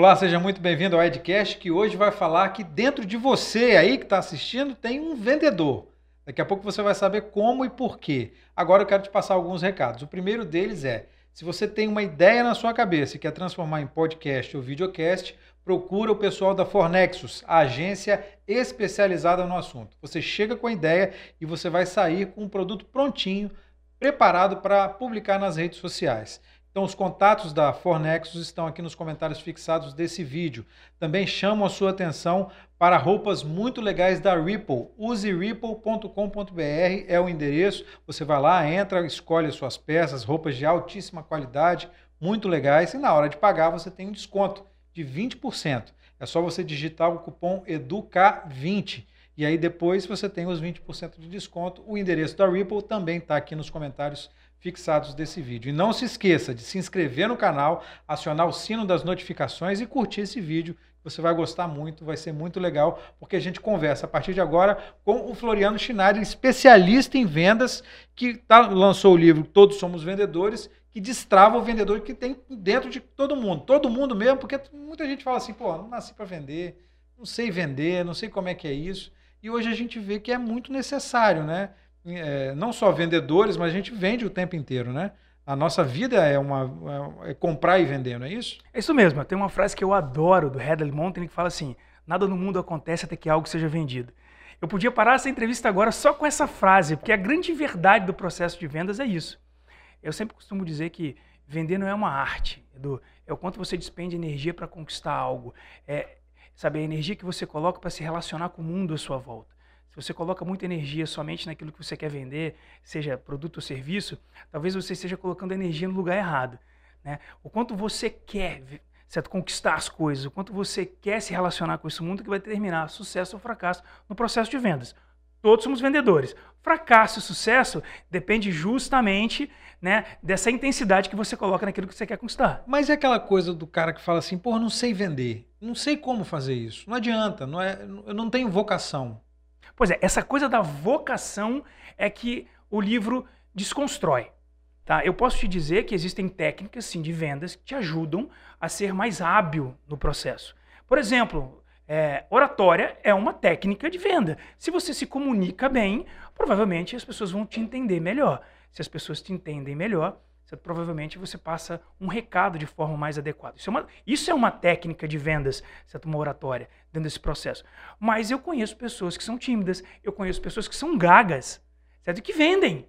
Olá, seja muito bem-vindo ao Edcast, que hoje vai falar que dentro de você aí que está assistindo tem um vendedor. Daqui a pouco você vai saber como e por quê. Agora eu quero te passar alguns recados. O primeiro deles é: se você tem uma ideia na sua cabeça e quer transformar em podcast ou videocast, procura o pessoal da Fornexus, a agência especializada no assunto. Você chega com a ideia e você vai sair com um produto prontinho, preparado para publicar nas redes sociais. Então, os contatos da Fornexus estão aqui nos comentários fixados desse vídeo. Também chamo a sua atenção para roupas muito legais da Ripple. Use ripple.com.br é o endereço. Você vai lá, entra, escolhe as suas peças, roupas de altíssima qualidade, muito legais. E na hora de pagar, você tem um desconto de 20%. É só você digitar o cupom EDUCA20 e aí depois você tem os 20% de desconto. O endereço da Ripple também está aqui nos comentários fixados desse vídeo. E não se esqueça de se inscrever no canal, acionar o sino das notificações e curtir esse vídeo. Você vai gostar muito, vai ser muito legal, porque a gente conversa a partir de agora com o Floriano Schneider, especialista em vendas, que tá, lançou o livro Todos Somos Vendedores, que destrava o vendedor que tem dentro de todo mundo. Todo mundo mesmo, porque muita gente fala assim, pô, não nasci para vender, não sei vender, não sei como é que é isso. E hoje a gente vê que é muito necessário, né? É, não só vendedores, mas a gente vende o tempo inteiro, né? A nossa vida é, uma, é comprar e vender, não é isso? É isso mesmo. Tem uma frase que eu adoro do Hadley Mountain que fala assim: nada no mundo acontece até que algo seja vendido. Eu podia parar essa entrevista agora só com essa frase, porque a grande verdade do processo de vendas é isso. Eu sempre costumo dizer que vender não é uma arte, Edu. É o quanto você despende energia para conquistar algo. É, sabe, a energia que você coloca para se relacionar com o mundo à sua volta. Se você coloca muita energia somente naquilo que você quer vender, seja produto ou serviço, talvez você esteja colocando energia no lugar errado. Né? O quanto você quer certo? conquistar as coisas, o quanto você quer se relacionar com esse mundo que vai determinar sucesso ou fracasso no processo de vendas. Todos somos vendedores. Fracasso e sucesso depende justamente né, dessa intensidade que você coloca naquilo que você quer conquistar. Mas é aquela coisa do cara que fala assim, pô, não sei vender, não sei como fazer isso, não adianta, não é, eu não tenho vocação. Pois é, essa coisa da vocação é que o livro desconstrói. Tá? Eu posso te dizer que existem técnicas sim, de vendas que te ajudam a ser mais hábil no processo. Por exemplo, é, oratória é uma técnica de venda. Se você se comunica bem, provavelmente as pessoas vão te entender melhor. Se as pessoas te entendem melhor, provavelmente você passa um recado de forma mais adequada. Isso é uma, isso é uma técnica de vendas, certo? uma oratória, dentro desse processo. Mas eu conheço pessoas que são tímidas, eu conheço pessoas que são gagas, certo? que vendem.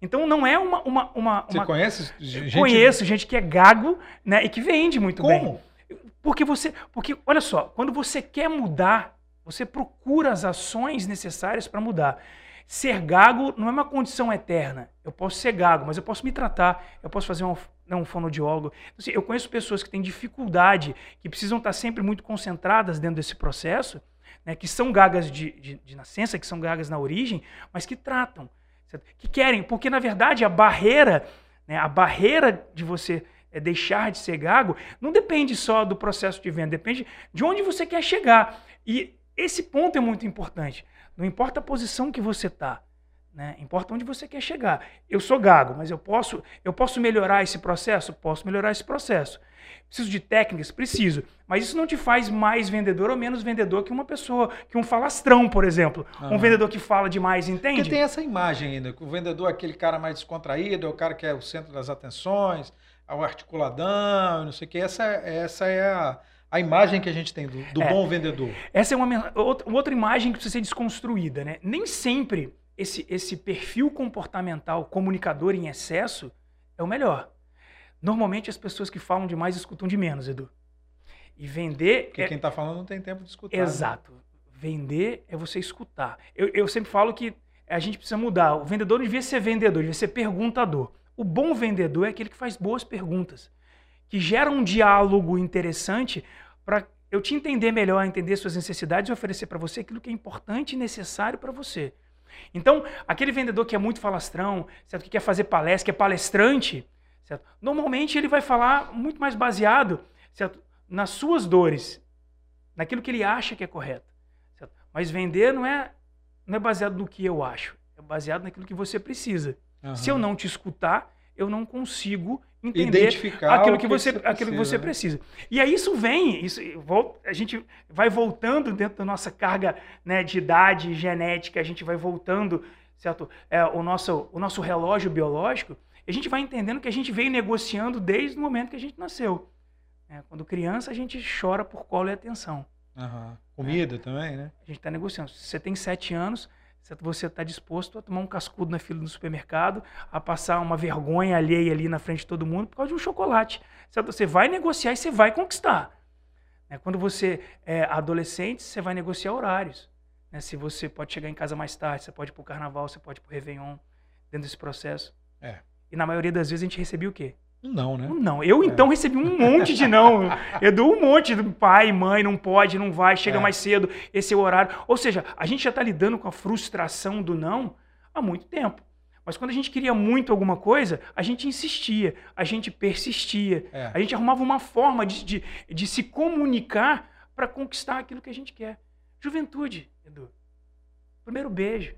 Então não é uma. uma, uma Você uma... conhece gente? Conheço gente que é gago né, e que vende muito Como? bem. Porque você. Porque, olha só, quando você quer mudar, você procura as ações necessárias para mudar. Ser gago não é uma condição eterna. Eu posso ser gago, mas eu posso me tratar, eu posso fazer um, né, um fonoaudiólogo. Assim, eu conheço pessoas que têm dificuldade, que precisam estar sempre muito concentradas dentro desse processo, né, que são gagas de, de, de nascença, que são gagas na origem, mas que tratam, certo? que querem, porque na verdade a barreira, né, a barreira de você é deixar de ser gago, não depende só do processo de venda, depende de onde você quer chegar. E esse ponto é muito importante. Não importa a posição que você está, né? Importa onde você quer chegar. Eu sou gago, mas eu posso, eu posso melhorar esse processo? Posso melhorar esse processo. Preciso de técnicas? Preciso. Mas isso não te faz mais vendedor ou menos vendedor que uma pessoa, que um falastrão, por exemplo. Um vendedor que fala demais, entende? Porque tem essa imagem ainda, que o vendedor é aquele cara mais descontraído, é o cara que é o centro das atenções, é o articuladão, não sei o que. Essa, essa é a a imagem que a gente tem do, do é, bom vendedor. Essa é uma outra, imagem que precisa ser desconstruída, né? Nem sempre esse, esse perfil comportamental comunicador em excesso é o melhor. Normalmente as pessoas que falam demais escutam de menos, Edu. E vender. Porque é... quem está falando não tem tempo de escutar. Né? Exato. Né? Vender é você escutar. Eu, eu sempre falo que a gente precisa mudar. O vendedor não devia ser vendedor, devia ser perguntador. O bom vendedor é aquele que faz boas perguntas, que gera um diálogo interessante para eu te entender melhor, entender suas necessidades e oferecer para você aquilo que é importante e necessário para você. Então, aquele vendedor que é muito falastrão, certo? que quer fazer palestra, que é palestrante, certo? normalmente ele vai falar muito mais baseado certo? nas suas dores, naquilo que ele acha que é correto. Certo? Mas vender não é, não é baseado no que eu acho, é baseado naquilo que você precisa. Uhum. Se eu não te escutar, eu não consigo entender Identificar aquilo que que você, você aquilo que você precisa, precisa. E aí isso vem, isso a gente vai voltando dentro da nossa carga né, de idade genética, a gente vai voltando, certo? É, o, nosso, o nosso relógio biológico, a gente vai entendendo que a gente veio negociando desde o momento que a gente nasceu. É, quando criança, a gente chora por colo e atenção. Aham. Comida também, né? A gente está negociando. Se você tem sete anos, se você está disposto a tomar um cascudo na fila do supermercado, a passar uma vergonha alheia ali na frente de todo mundo por causa de um chocolate. Você vai negociar e você vai conquistar. Né? Quando você é adolescente, você vai negociar horários. né? Se você pode chegar em casa mais tarde, você pode ir para o carnaval, você pode ir para o Réveillon, dentro desse processo. É. E na maioria das vezes a gente recebia o quê? Não, né? Não. Eu então recebi um monte de não. Edu, um monte do pai, mãe, não pode, não vai, chega É. mais cedo, esse é o horário. Ou seja, a gente já está lidando com a frustração do não há muito tempo. Mas quando a gente queria muito alguma coisa, a gente insistia, a gente persistia, É. a gente arrumava uma forma de, de, de se comunicar para conquistar aquilo que a gente quer. Juventude, Edu. Primeiro beijo.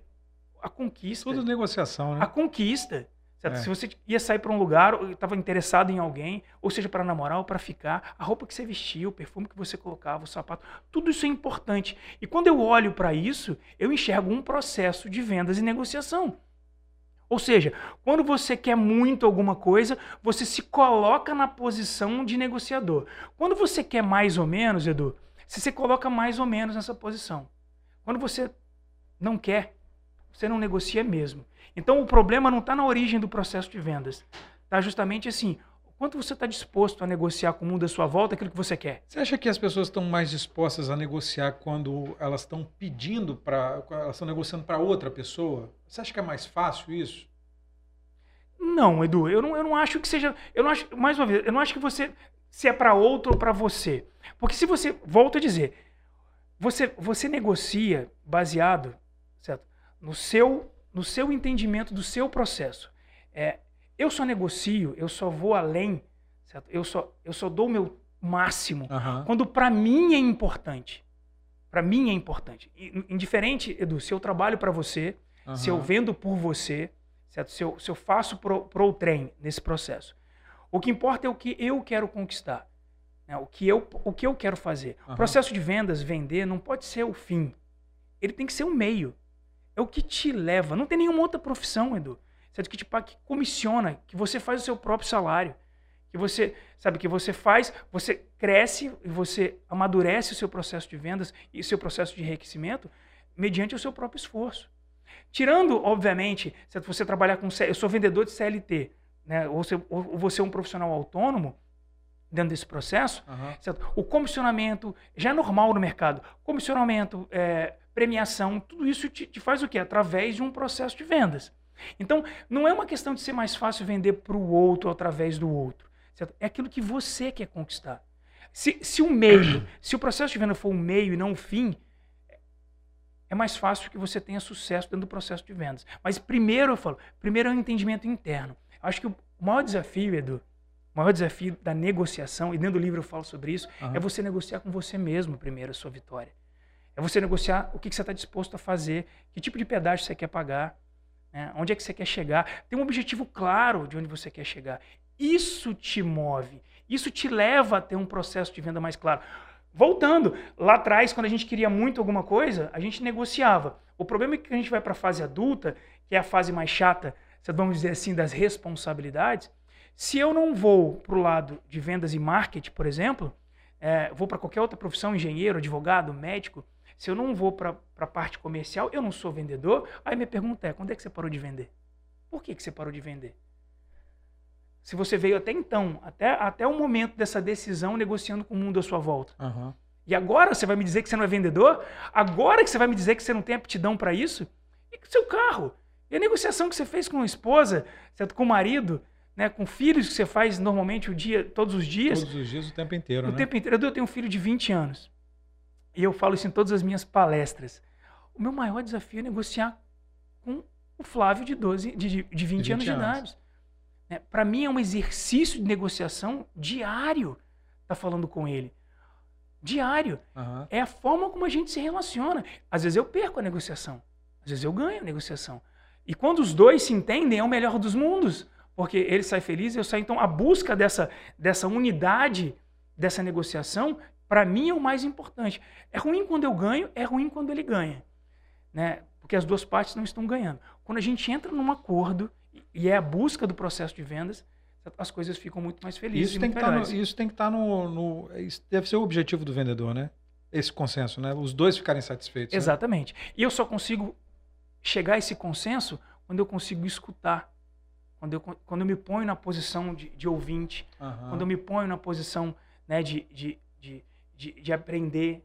A conquista. Tudo negociação, A né? conquista. É. Se você ia sair para um lugar, ou estava interessado em alguém, ou seja, para namorar ou para ficar, a roupa que você vestia, o perfume que você colocava, o sapato, tudo isso é importante. E quando eu olho para isso, eu enxergo um processo de vendas e negociação. Ou seja, quando você quer muito alguma coisa, você se coloca na posição de negociador. Quando você quer mais ou menos, Edu, você se coloca mais ou menos nessa posição. Quando você não quer, você não negocia mesmo. Então o problema não está na origem do processo de vendas. Está justamente assim: quanto você está disposto a negociar com o mundo à sua volta aquilo que você quer. Você acha que as pessoas estão mais dispostas a negociar quando elas estão pedindo para. Elas estão negociando para outra pessoa? Você acha que é mais fácil isso? Não, Edu, eu não, eu não acho que seja. Eu não acho, mais uma vez, eu não acho que você. Se é para outro ou para você. Porque se você. Volto a dizer. Você, você negocia baseado no, seu, no seu entendimento do seu processo. É, eu só negocio, eu só vou além, certo? Eu, só, eu só dou o meu máximo Aham. quando para mim é importante. Para mim é importante. Indiferente, Edu, se eu trabalho para você, se eu vendo por você, certo? Se, eu, se eu faço pro, pro trem nesse processo. O que importa é o que eu quero conquistar. né? O, que eu, o que eu quero fazer. O Aham. processo de vendas, vender, não pode ser o fim. Ele tem que ser um meio. É o que te leva. Não tem nenhuma outra profissão, Edu. Certo? Que te pa- que comissiona, que você faz o seu próprio salário. Que você, sabe, que você faz, você cresce e você amadurece o seu processo de vendas e o seu processo de enriquecimento mediante o seu próprio esforço. Tirando, obviamente, se você trabalhar com. Eu sou vendedor de CLT, né? ou, você, ou você é um profissional autônomo dentro desse processo, certo? o comissionamento já é normal no mercado. Comissionamento, é, premiação, tudo isso te, te faz o quê? Através de um processo de vendas. Então, não é uma questão de ser mais fácil vender para o outro através do outro. certo? É aquilo que você quer conquistar. Se, se o meio, se o processo de venda for um meio e não um fim, é mais fácil que você tenha sucesso dentro do processo de vendas. Mas primeiro eu falo, primeiro é um entendimento interno. Acho que o maior desafio, Edu, o maior desafio da negociação, e dentro do livro eu falo sobre isso, Aham. é você negociar com você mesmo primeiro a sua vitória. É você negociar o que, você está disposto a fazer, que tipo de pedágio você quer pagar, né? onde é que você quer chegar. Tem um objetivo claro de onde você quer chegar. Isso te move, isso te leva a ter um processo de venda mais claro. Voltando, lá atrás, quando a gente queria muito alguma coisa, a gente negociava. O problema é que a gente vai para a fase adulta, que é a fase mais chata, vamos dizer assim, das responsabilidades. Se eu não vou para o lado de vendas e marketing, por exemplo, é, vou para qualquer outra profissão, engenheiro, advogado, médico, se eu não vou para a parte comercial, eu não sou vendedor, aí minha pergunta é, quando é que você parou de vender? Por que, que você parou de vender? Se você veio até então, até, até o momento dessa decisão, negociando com o mundo à sua volta. Aham. E agora você vai me dizer que você não é vendedor? Agora que você vai me dizer que você não tem aptidão para isso? E o seu carro? E a negociação que você fez com a esposa, certo? com o marido, né? com filhos que você faz normalmente o dia, todos os dias? Todos os dias, o tempo inteiro, O né? tempo inteiro. Eu tenho um filho de 20 anos. E eu falo isso em todas as minhas palestras. O meu maior desafio é negociar com o Flávio de, 12, de, de, de 20, 20 anos de idade. Né? Para mim é um exercício de negociação diário estar falando com ele. Diário. Aham. É a forma como a gente se relaciona. Às vezes eu perco a negociação. Às vezes eu ganho a negociação. E quando os dois se entendem, é o melhor dos mundos. porque ele sai feliz, eu saio. Então, a busca dessa, dessa unidade, dessa negociação, para mim é o mais importante. É ruim quando eu ganho, é ruim quando ele ganha. Né? Porque as duas partes não estão ganhando. Quando a gente entra num acordo e é a busca do processo de vendas, as coisas ficam muito mais felizes. Isso, tem que, tá no, isso tem que estar tá no, no, Isso deve ser o objetivo do vendedor, né? Esse consenso, né? Os dois ficarem satisfeitos. Né? Exatamente. Né? E eu só consigo chegar a esse consenso quando eu consigo escutar. Quando eu, quando eu me ponho na posição de, de ouvinte. Uhum. Quando eu me ponho na posição né, de, de, de, de, de aprender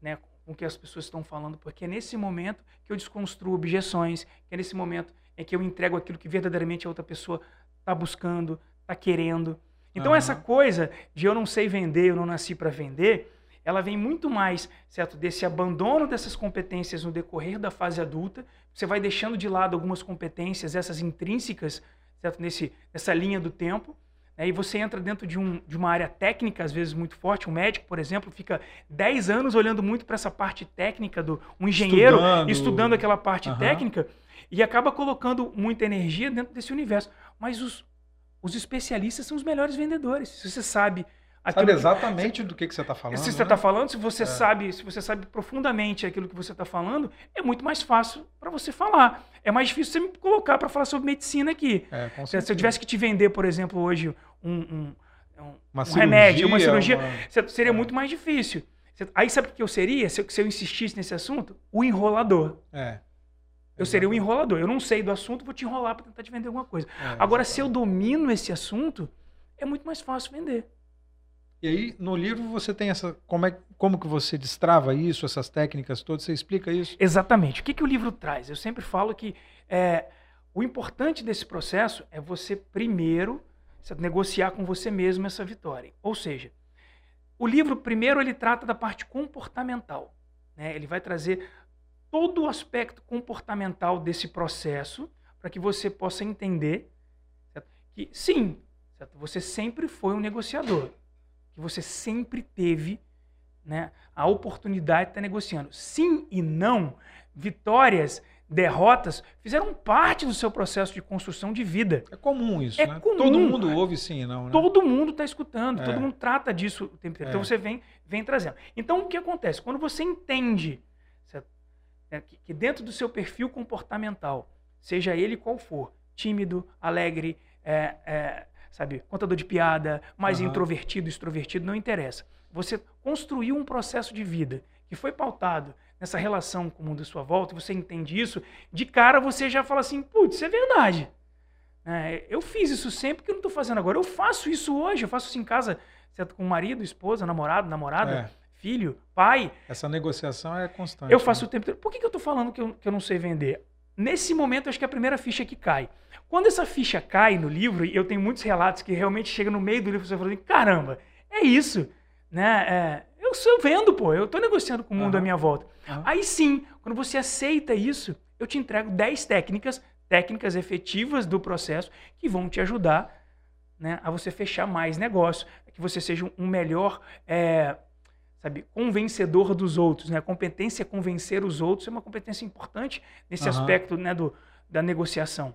né, com o que as pessoas estão falando. Porque é nesse momento que eu desconstruo objeções. Que é nesse momento em que eu entrego aquilo que verdadeiramente a outra pessoa está buscando, está querendo. Então, uhum. essa coisa de eu não sei vender, eu não nasci para vender, ela vem muito mais, certo, desse abandono dessas competências no decorrer da fase adulta. Você vai deixando de lado algumas competências, essas intrínsecas, certo, nesse, nessa linha do tempo. Né, e você entra dentro de, um, de uma área técnica, às vezes muito forte. Um médico, por exemplo, fica 10 anos olhando muito para essa parte técnica do um engenheiro, estudando, estudando aquela parte uhum. técnica, e acaba colocando muita energia dentro desse universo. Mas os, os especialistas são os melhores vendedores. Se você sabe. Sabe exatamente que, do que, que você está falando. Se você está né? falando, se você é. sabe, se você sabe profundamente aquilo que você está falando, é muito mais fácil para você falar. É mais difícil você me colocar para falar sobre medicina aqui. É, se eu tivesse que te vender, por exemplo, hoje um, um, um, uma um cirurgia, remédio, uma cirurgia, uma... seria é. muito mais difícil. Aí sabe o que eu seria se eu, se eu insistisse nesse assunto? O enrolador. É. Eu seria um enrolador. Eu não sei do assunto, vou te enrolar para tentar te vender alguma coisa. É, Agora, se eu domino esse assunto, é muito mais fácil vender. E aí, no livro, você tem essa. Como, é, como que você destrava isso, essas técnicas todas? Você explica isso? Exatamente. O que, que o livro traz? Eu sempre falo que é, o importante desse processo é você primeiro negociar com você mesmo essa vitória. Ou seja, o livro, primeiro, ele trata da parte comportamental. Né? Ele vai trazer todo o aspecto comportamental desse processo para que você possa entender certo? que sim, certo? você sempre foi um negociador, que você sempre teve né, a oportunidade de estar negociando. Sim e não, vitórias, derrotas fizeram parte do seu processo de construção de vida. É comum isso, é né? Comum. Todo mundo ouve sim, não, né? Todo mundo está escutando, é. todo mundo trata disso o tempo inteiro. Então é. Então você vem, vem trazendo. Então o que acontece? Quando você entende né, que, que, dentro do seu perfil comportamental, seja ele qual for, tímido, alegre, é, é, sabe, contador de piada, mais uhum. introvertido, extrovertido, não interessa. Você construiu um processo de vida que foi pautado nessa relação com o mundo à sua volta, você entende isso, de cara você já fala assim, putz, isso é verdade. É, eu fiz isso sempre que eu não estou fazendo agora. Eu faço isso hoje, eu faço isso em casa, certo? com marido, esposa, namorado, namorada. É filho, pai. Essa negociação é constante. Eu faço né? o tempo inteiro. Por que, que eu estou falando que eu, que eu não sei vender? Nesse momento, acho que é a primeira ficha que cai. Quando essa ficha cai no livro, e eu tenho muitos relatos que realmente chega no meio do livro, você fala assim, caramba, é isso. Né? É, eu sou vendo, pô, eu estou negociando com o mundo uhum. à minha volta. Uhum. Aí sim, quando você aceita isso, eu te entrego 10 técnicas, técnicas efetivas do processo, que vão te ajudar né, a você fechar mais negócio, que você seja um melhor é, sabe, convencedor dos outros, né? A competência convencer os outros é uma competência importante nesse uhum. aspecto, né, do, da negociação.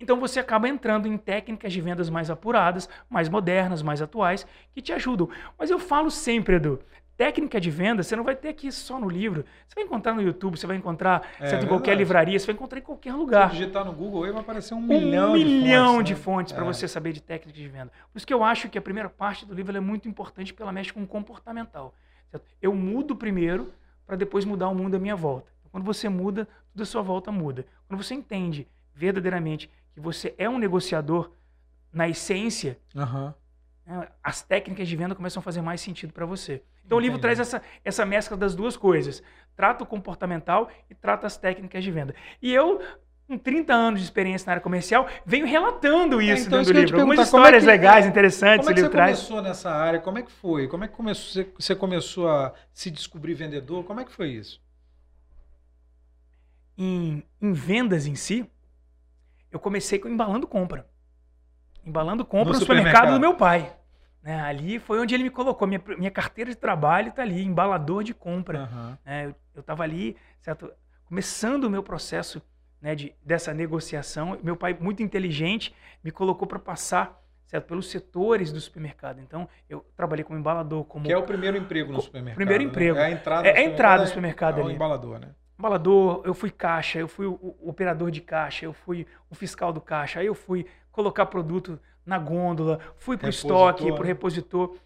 Então você acaba entrando em técnicas de vendas mais apuradas, mais modernas, mais atuais, que te ajudam. Mas eu falo sempre, Edu, técnica de venda você não vai ter aqui só no livro. Você vai encontrar no YouTube, você vai encontrar é, em qualquer livraria, você vai encontrar em qualquer lugar. Se digitar no Google aí vai aparecer um, um milhão, milhão de fontes, né? fontes para é. você saber de técnica de venda. Por isso que eu acho que a primeira parte do livro é muito importante porque ela mexe com o comportamental. Certo? Eu mudo primeiro para depois mudar o mundo à minha volta. Quando você muda, tudo à sua volta muda. Quando você entende verdadeiramente que você é um negociador na essência, uhum. né, as técnicas de venda começam a fazer mais sentido para você. Então Entendi. o livro traz essa, essa mescla das duas coisas. Trata o comportamental e trata as técnicas de venda. E eu, com 30 anos de experiência na área comercial, venho relatando isso é, então dentro do livro. Algumas histórias é que, legais, interessantes. Como é que você traz. começou nessa área? Como é que foi? Como é que começou, você começou a se descobrir vendedor? Como é que foi isso? Em, em vendas em si, eu comecei com embalando compra. Embalando compra no, no supermercado. supermercado do meu pai. Né? Ali foi onde ele me colocou. Minha, minha carteira de trabalho está ali, embalador de compra. Uhum. eu estava ali, certo? começando o meu processo né, de, dessa negociação. Meu pai, muito inteligente, me colocou para passar certo? pelos setores do supermercado. Então, eu trabalhei como embalador. Como... Que é o primeiro emprego no supermercado. Primeiro né? emprego. É a entrada, é, a entrada do supermercado é, é o ali. embalador, né? Embalador, eu fui caixa, eu fui o, operador de caixa, eu fui o fiscal do caixa, aí eu fui colocar produto na gôndola, fui para o estoque, para o repositor.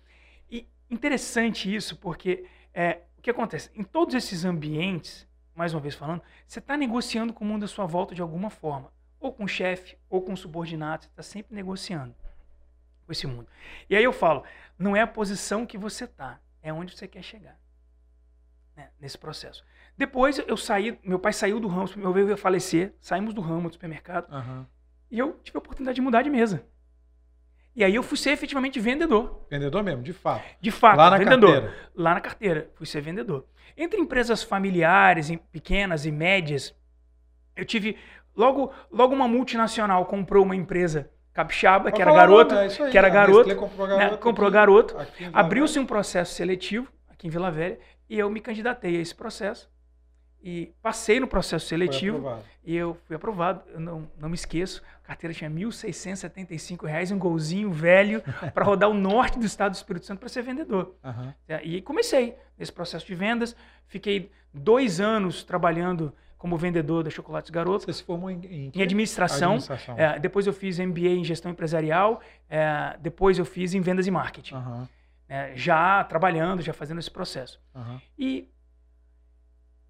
E interessante isso, porque é, o que acontece? Em todos esses ambientes, mais uma vez falando, você está negociando com o mundo à sua volta de alguma forma. Ou com o chefe, ou com o subordinado, você está sempre negociando com esse mundo. E aí eu falo, não é a posição que você está, é onde você quer chegar né, nesse processo. Depois eu saí, meu pai saiu do ramo, meu ia falecer, saímos do ramo do supermercado, uhum. e eu tive a oportunidade de mudar de mesa. E aí eu fui ser efetivamente vendedor. Vendedor mesmo, de fato. De fato, lá na vendedor. Carteira. Lá na carteira, fui ser vendedor. Entre empresas familiares, pequenas e médias, eu tive logo, logo uma multinacional comprou uma empresa capixaba, que era garoto, é que era garoto, comprou garoto, né, comprou garoto abriu-se um processo seletivo aqui em Vila Velha e eu me candidatei a esse processo e passei no processo seletivo e eu fui aprovado. Eu não, não me esqueço, a carteira tinha 1.675 reais, um golzinho velho para rodar o norte do estado do Espírito Santo para ser vendedor. Uhum. E comecei nesse processo de vendas. Fiquei dois anos trabalhando como vendedor da Chocolates Garoto. Você se formou em, em, em administração. administração. É, depois eu fiz MBA em gestão empresarial. É, depois eu fiz em vendas e marketing. Uhum. É, já trabalhando, já fazendo esse processo. Uhum. E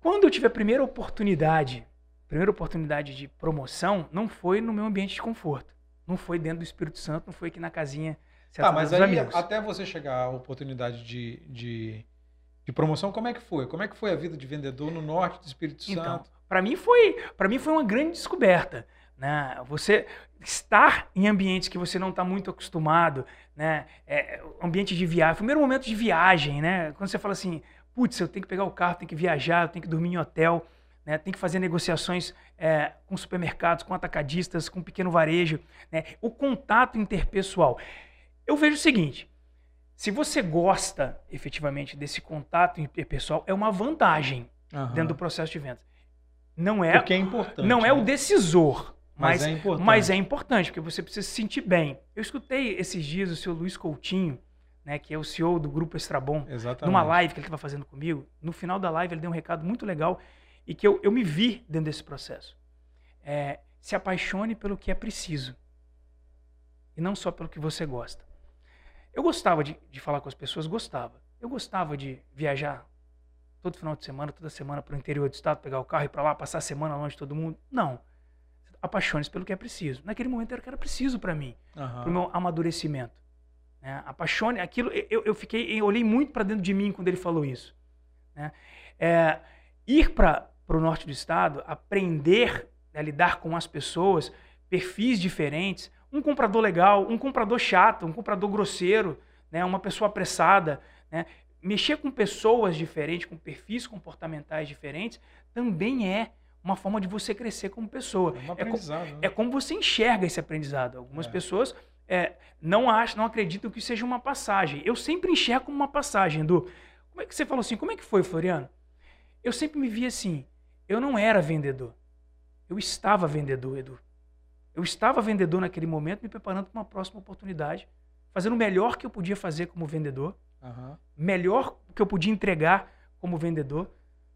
quando eu tive a primeira oportunidade, primeira oportunidade de promoção, não foi no meu ambiente de conforto. Não foi dentro do Espírito Santo, não foi aqui na casinha. Tá, mas aí amigos. até você chegar à oportunidade de, de, de, promoção, como é que foi? Como é que foi a vida de vendedor no norte do Espírito então, Santo? Para mim foi, para mim foi uma grande descoberta. Né? Você estar em ambientes que você não está muito acostumado, né? É, ambiente de viagem, primeiro momento de viagem, né? Quando você fala assim, putz, eu tenho que pegar o carro, tenho que viajar, eu tenho que dormir em hotel, né? tenho que fazer negociações é, com supermercados, com atacadistas, com pequeno varejo, né? o contato interpessoal. Eu vejo o seguinte, se você gosta efetivamente desse contato interpessoal, é uma vantagem uhum. dentro do processo de vendas. Não é, porque é importante. Não é né? o decisor, mas, mas, é importante. mas é importante, porque você precisa se sentir bem. Eu escutei esses dias o seu Luiz Coutinho, né, que é o CEO do Grupo Exatamente. numa live que ele estava fazendo comigo. No final da live, ele deu um recado muito legal e que eu, eu me vi dentro desse processo. É, se apaixone pelo que é preciso e não só pelo que você gosta. Eu gostava de, de falar com as pessoas, gostava. Eu gostava de viajar todo final de semana, toda semana para o interior do estado, pegar o carro e para lá, passar a semana longe de todo mundo. Não. Apaixone-se pelo que é preciso. Naquele momento era o que era preciso para mim, uhum. para o meu amadurecimento. Né? Apaixone, aquilo, eu, eu fiquei, eu olhei muito para dentro de mim quando ele falou isso. Né? É, ir para o norte do estado, aprender a lidar com as pessoas, perfis diferentes, um comprador legal, um comprador chato, um comprador grosseiro, né? uma pessoa apressada, né? mexer com pessoas diferentes, com perfis comportamentais diferentes, também é uma forma de você crescer como pessoa. É, um é, com, né? é como você enxerga esse aprendizado. Algumas é. pessoas é, não acham, não acreditam que seja uma passagem. Eu sempre enxergo como uma passagem, Edu. Como é que você falou assim? Como é que foi, Floriano? Eu sempre me vi assim. Eu não era vendedor. Eu estava vendedor, Edu. Eu estava vendedor naquele momento, me preparando para uma próxima oportunidade, fazendo o melhor que eu podia fazer como vendedor, uhum. melhor que eu podia entregar como vendedor,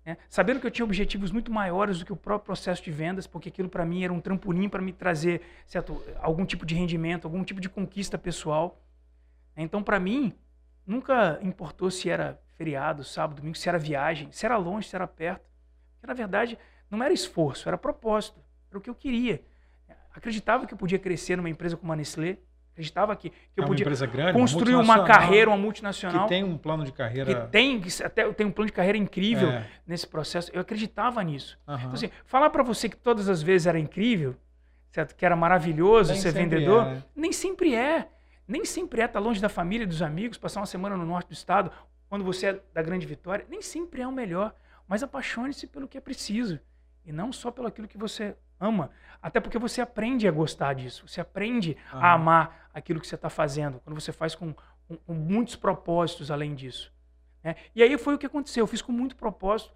né? Sabendo que eu tinha objetivos muito maiores do que o próprio processo de vendas, porque aquilo para mim era um trampolim para me trazer certo, algum tipo de rendimento, algum tipo de conquista pessoal. Então, para mim, nunca importou se era feriado, sábado, domingo, se era viagem, se era longe, se era perto. Porque, na verdade, não era esforço, era propósito, era o que eu queria. Acreditava que eu podia crescer numa empresa como a Nestlé, acreditava que, que eu é podia grande, construir uma, uma, carreira, uma multinacional. Que tem um plano de carreira. Que tem, que até tem um plano de carreira incrível é. nesse processo. Eu acreditava nisso. Uhum. Então, assim, falar para você que todas as vezes era incrível, certo? que era maravilhoso nem ser vendedor, é, né? nem sempre é. Nem sempre é estar tá longe da família e dos amigos, passar uma semana no norte do estado, quando você é da grande vitória. Nem sempre é o melhor. Mas apaixone-se pelo que é preciso. E não só pelo aquilo que você ama. Até porque você aprende a gostar disso. Você aprende uhum. a amar aquilo que você está fazendo. Quando você faz com, com, com, muitos propósitos além disso. Né? E aí foi o que aconteceu. Eu fiz com muito propósito.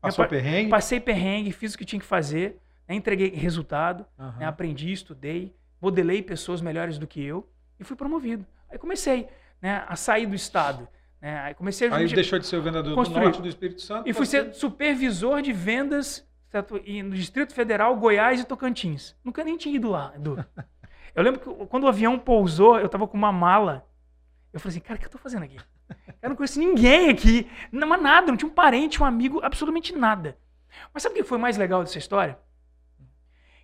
Passou perrengue? Passei perrengue, fiz o que tinha que fazer. né, entreguei resultado, Aham. né, aprendi, estudei, modelei pessoas melhores do que eu e fui promovido. Aí comecei né, a sair do estado. Né, aí comecei a Aí deixou de ser o vendedor Construir. do norte do Espírito Santo. e fui ser supervisor de vendas certo? E no Distrito Federal, Goiás e Tocantins. Nunca nem tinha ido lá, Edu. Eu lembro que quando o avião pousou, eu tava com uma mala. Eu falei assim, cara, o que eu tô fazendo aqui? Eu não conheço ninguém aqui. Não, mas nada, não tinha um parente, um amigo, absolutamente nada. Mas sabe o que foi mais legal dessa história?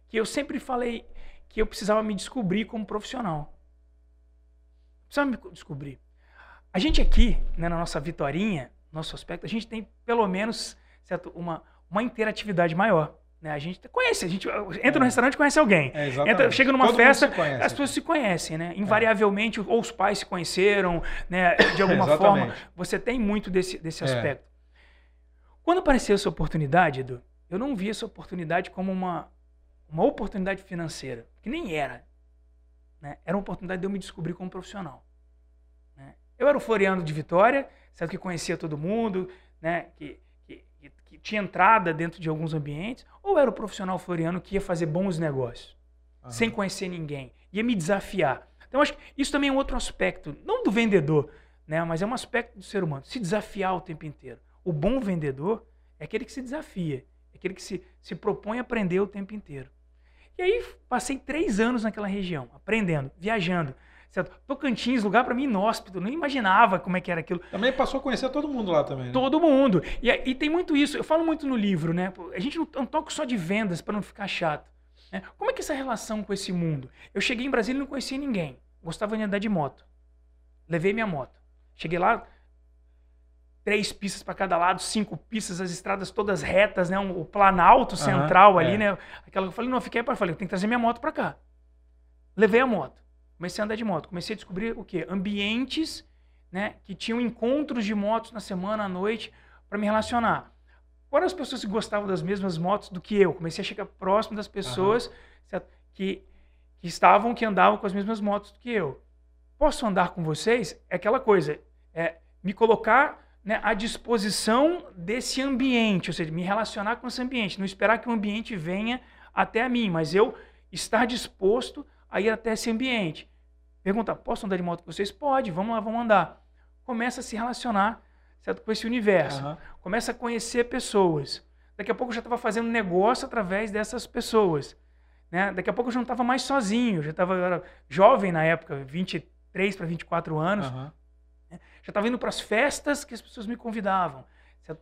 Que eu sempre falei que eu precisava me descobrir como profissional. Precisava me descobrir. A gente aqui, né, na nossa vitorinha, nosso aspecto, a gente tem pelo menos certo, uma, uma interatividade maior. Né? A gente conhece, a gente entra no restaurante e conhece alguém. É. Entra, chega numa Todo festa, conhece as pessoas se conhecem, né? Invariavelmente, ou os pais se conheceram, né? De alguma forma. Você tem muito desse, desse É. aspecto. Quando apareceu essa oportunidade, Edu, eu não vi essa oportunidade como uma, uma oportunidade financeira, que nem era. Né? Era uma oportunidade de eu me descobrir como profissional. né? Eu era o Floriano de Vitória, certo? que conhecia todo mundo, né? que, que, tinha entrada dentro de alguns ambientes, ou era o profissional floriano que ia fazer bons negócios Aham. sem conhecer ninguém. Ia me desafiar. Então, acho que isso também é um outro aspecto, não do vendedor, né? mas é um aspecto do ser humano. Se desafiar o tempo inteiro. O bom vendedor é aquele que se desafia, é aquele que se, se propõe a aprender o tempo inteiro. E aí, passei três anos naquela região, aprendendo, viajando. Certo? Tocantins, lugar para mim inóspito, não imaginava como é que era aquilo. Também passou a conhecer todo mundo lá também. Né? Todo mundo. E, e tem muito isso. Eu falo muito no livro, né? A gente não, não toca só de vendas para não ficar chato. né? Como é que é essa relação com esse mundo? Eu cheguei em Brasília e não conhecia ninguém. Gostava de andar de moto. Levei minha moto. Cheguei lá, três pistas para cada lado, cinco pistas, as estradas todas retas, né? Um- o planalto central ali, é. né? Aquela eu falei, não, eu fiquei para falei, eu tenho que trazer minha moto para cá. Levei a moto. Comecei a andar de moto. Comecei a descobrir o quê? Ambientes, né, que tinham encontros de motos na semana, à noite, para me relacionar. Quando as pessoas que gostavam das mesmas motos do que eu, comecei a chegar próximo das pessoas certo? que, que estavam, que andavam com as mesmas motos do que eu. Posso andar com vocês? É aquela coisa, é me colocar né, à disposição desse ambiente, ou seja, me relacionar com esse ambiente, não esperar que o ambiente venha até a mim, mas eu estar disposto a ir até esse ambiente. Pergunta, posso andar de moto com vocês? Pode, vamos lá, vamos andar. Começa a se relacionar certo, com esse universo Aham. começa a conhecer pessoas. Daqui a pouco eu já estava fazendo negócio através dessas pessoas. Né? Daqui a pouco eu já não estava mais sozinho, já estava jovem na época, 23 para 24 anos. Aham. Já estava indo para as festas que as pessoas me convidavam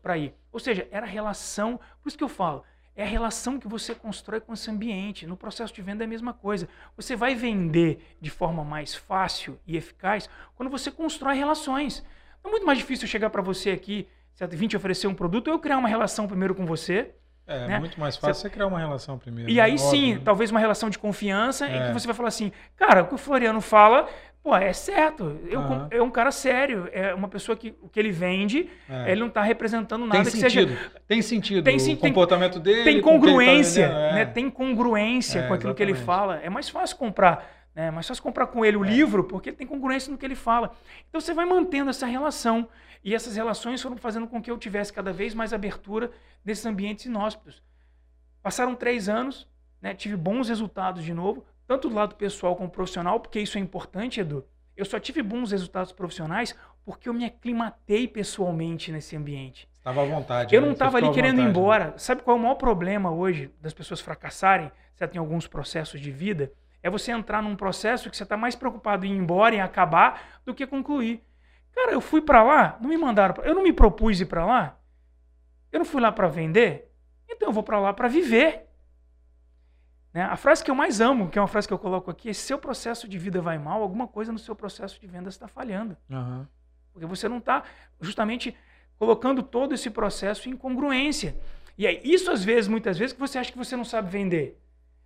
para ir. Ou seja, era relação, por isso que eu falo, é a relação que você constrói com esse ambiente. No processo de venda é a mesma coisa. Você vai vender de forma mais fácil e eficaz quando você constrói relações. É muito mais difícil chegar para você aqui, certo? Vim te oferecer um produto, eu criar uma relação primeiro com você, É né? muito mais fácil você criar uma relação primeiro. e né? aí Óbvio, sim, né? talvez uma relação de confiança em É. que você vai falar assim, cara, o que o Floriano fala, pô, é certo. Eu, Aham. É um cara sério, é uma pessoa que o que ele vende, É. ele não está representando nada tem que sentido. seja. Tem sentido. Tem o sim- tem- comportamento dele. Tem o tá congruência, é. né? Tem congruência É, com aquilo que ele exatamente. fala. É mais fácil comprar, né? É mais fácil comprar com ele o É. livro, porque ele tem congruência no que ele fala. Então você vai mantendo essa relação. E essas relações foram fazendo com que eu tivesse cada vez mais abertura desses ambientes inóspitos. Passaram três anos, né? Tive bons resultados de novo, tanto do lado pessoal como profissional, porque isso é importante, Edu. Eu só tive bons resultados profissionais porque eu me aclimatei pessoalmente nesse ambiente. Estava à vontade. Eu né? não Você estava ali querendo ir vontade, né? embora. Sabe qual é o maior problema hoje das pessoas fracassarem, certo, em alguns processos de vida? É você entrar num processo que você está mais preocupado em ir embora, em acabar, do que concluir. Cara, eu fui para lá, não me mandaram, pra- eu não me propus ir para lá. Eu não fui lá para vender, então eu vou para lá para viver. Né? A frase que eu mais amo, que é uma frase que eu coloco aqui, é: se seu processo de vida vai mal, alguma coisa no seu processo de venda está falhando. Aham. Porque você não está justamente colocando todo esse processo em congruência. E é isso, às vezes, muitas vezes, que você acha que você não sabe vender.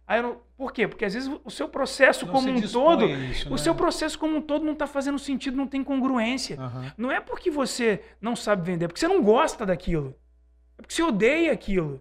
Aí não- Por quê? Porque às vezes o seu processo Não como um todo, isso, o né? seu processo como um todo não está fazendo sentido, não tem congruência. Aham. Não é porque você não sabe vender, é porque você não gosta daquilo. É porque você odeia aquilo.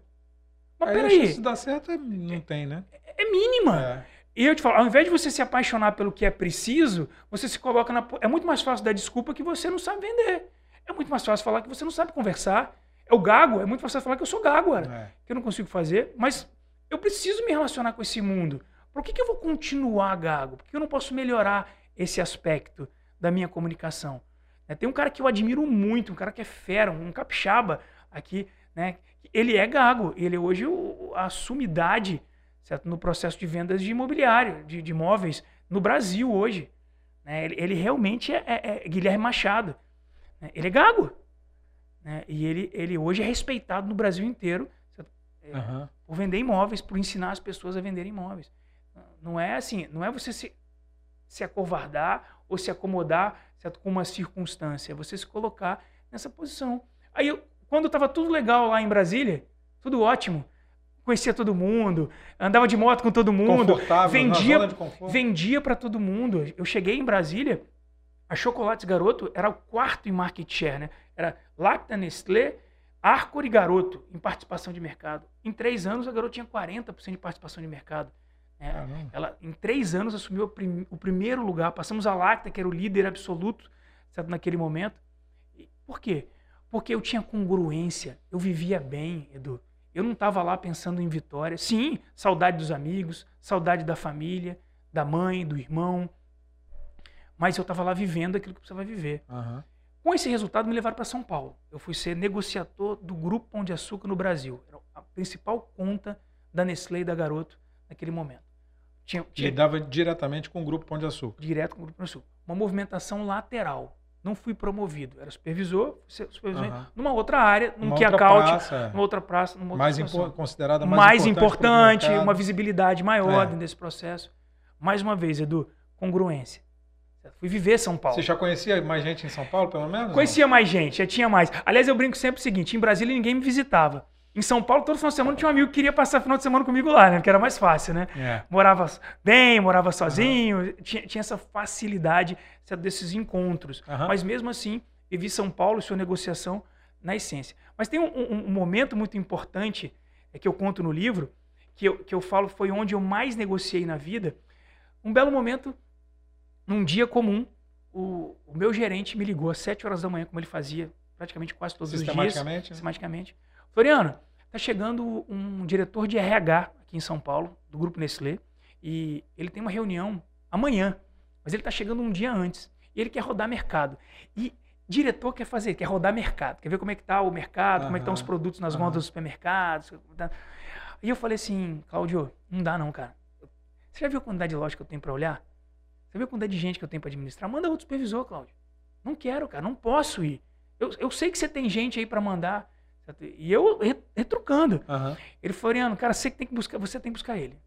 Mas Aí a peraí, chance de dar certo é- não tem, né? é mínima. É. E eu te falo, ao invés de você se apaixonar pelo que é preciso, você se coloca na. É muito mais fácil dar desculpa que você não sabe vender. É muito mais fácil falar que você não sabe conversar. É o gago, é muito mais fácil falar que eu sou gago, cara. É. Que eu não consigo fazer, mas eu preciso me relacionar com esse mundo. Por que, que eu vou continuar gago? Por que eu não posso melhorar esse aspecto da minha comunicação? Né, tem um cara que eu admiro muito, um cara que é fera, um capixaba aqui, né? Ele é gago, ele é hoje a sumidade certo? no processo de vendas de imobiliário, de, de imóveis no Brasil hoje. Né? Ele, ele, realmente é, é, é, Guilherme Machado. Né? Ele é gago. Né? E ele, ele hoje é respeitado no Brasil inteiro uhum. por vender imóveis, por ensinar as pessoas a venderem imóveis. Não é assim, não é você se, se acovardar ou se acomodar certo, com uma circunstância, é você se colocar nessa posição. Aí, eu, quando estava tudo legal lá em Brasília, tudo ótimo, conhecia todo mundo, andava de moto com todo mundo, vendia, vendia para todo mundo. Eu cheguei em Brasília, a Chocolates Garoto era o quarto em market share, né? Era Lacta, Nestlé, Arcor e Garoto em participação de mercado. Em três anos, a Garoto tinha 40% de participação de mercado. É, ela, em três anos, assumiu o, prim, o, primeiro lugar. Passamos a Lacta, que era o líder absoluto certo, naquele momento. E, por quê? Porque eu tinha congruência, eu vivia bem, Edu. Eu não estava lá pensando em vitória. Sim, saudade dos amigos, saudade da família, da mãe, do irmão. Mas eu estava lá vivendo aquilo que precisava viver. Uhum. Com esse resultado, me levaram para São Paulo. Eu fui ser negociador do Grupo Pão de Açúcar no Brasil. Era a principal conta da Nestlé e da Garoto naquele momento. Tinha, tinha... Lidava diretamente com o Grupo Pão de Açúcar. Direto com o Grupo Pão de Açúcar. Uma movimentação lateral. Não fui promovido. Era supervisor, supervisor uhum. numa outra área, num Kia Couch, é. numa outra praça, numa outra mais considerada mais, mais importante, importante uma visibilidade maior é. dentro desse processo. Mais uma vez, Edu, congruência. Fui viver São Paulo. Você já conhecia mais gente em São Paulo, pelo menos? Conhecia não? mais gente, já tinha mais. Aliás, eu brinco sempre o seguinte: em Brasília ninguém me visitava. Em São Paulo, todo final de semana tinha um amigo que queria passar final de semana comigo lá, né? Porque era mais fácil, né? É. Morava bem, morava sozinho, uhum. tinha, tinha, essa facilidade desses encontros. Uhum. Mas mesmo assim, vivi São Paulo e sua negociação na essência. Mas tem um, um, um, momento muito importante é que eu conto no livro, que eu, que eu falo foi onde eu mais negociei na vida. Um belo momento, num dia comum, o, o meu gerente me ligou às 7 horas da manhã, como ele fazia praticamente quase todos os dias. Sistematicamente? Sistematicamente. Floriano, Está chegando um diretor de RH aqui em São Paulo, do Grupo Nestlé, e ele tem uma reunião amanhã, mas ele está chegando um dia antes. E ele quer rodar mercado. E diretor quer fazer, quer rodar mercado, quer ver como é que está o mercado, uhum, como é que estão os produtos nas uhum. mãos dos supermercados. E eu falei assim, Cláudio, não dá não, cara. Você já viu a quantidade de loja que eu tenho para olhar? Você viu a quantidade de gente que eu tenho para administrar? Manda outro supervisor, Cláudio. Não quero, cara, não posso ir. Eu, eu sei que você tem gente aí para mandar. E eu retrucando. Uhum. Ele Floriano, cara, você tem que buscar, você tem que buscar ele.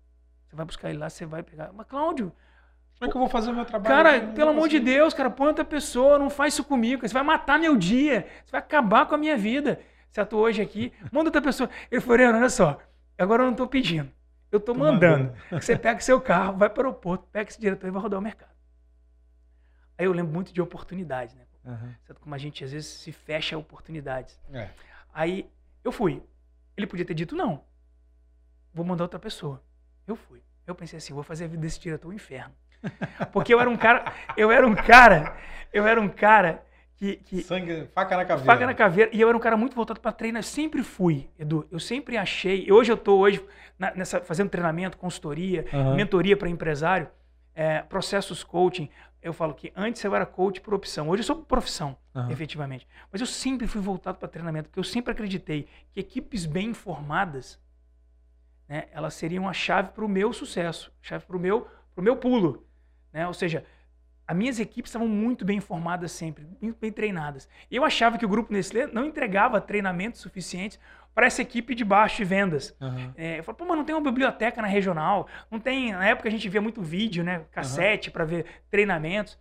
Você vai buscar ele lá, você vai pegar. Mas, Cláudio. Como é que eu vou fazer o meu trabalho? Cara, pelo amor de Deus, cara, põe outra pessoa, não faz isso comigo. Você vai matar meu dia. Você vai acabar com a minha vida. Você atua hoje aqui, manda outra pessoa. Ele Floriano, olha só. Agora eu não estou pedindo. Eu estou mandando. mandando. Você pega seu carro, vai para o aeroporto, pega esse diretor e vai rodar o mercado. Aí eu lembro muito de oportunidade, né? Uhum. Como a gente às vezes se fecha a oportunidades. É. Aí eu fui. Ele podia ter dito não. Vou mandar outra pessoa. Eu fui. Eu pensei assim, vou fazer a vida desse diretor um inferno. Porque eu era um cara, eu era um cara, eu era um cara que, que sangue, faca na caveira. Faca na caveira, e eu era um cara muito voltado para treino, eu sempre fui, Edu. Eu sempre achei, hoje eu estou hoje na, nessa fazendo treinamento, consultoria, uhum. mentoria para empresário, é, processos coaching, eu falo que antes eu era coach por opção, hoje eu sou por profissão, uhum. efetivamente. Mas eu sempre fui voltado para treinamento, porque eu sempre acreditei que equipes bem informadas, né, elas seriam a chave para o meu sucesso, chave para o meu, pro meu pulo. Né? Ou seja, as minhas equipes estavam muito bem informadas sempre, muito bem treinadas. Eu achava que o grupo Nestlé não entregava treinamentos suficientes para essa equipe de baixo de vendas. Uhum. É, eu falo, pô, mas não tem uma biblioteca na regional, não tem. Na época a gente via muito vídeo, né? Cassete uhum. para ver treinamentos.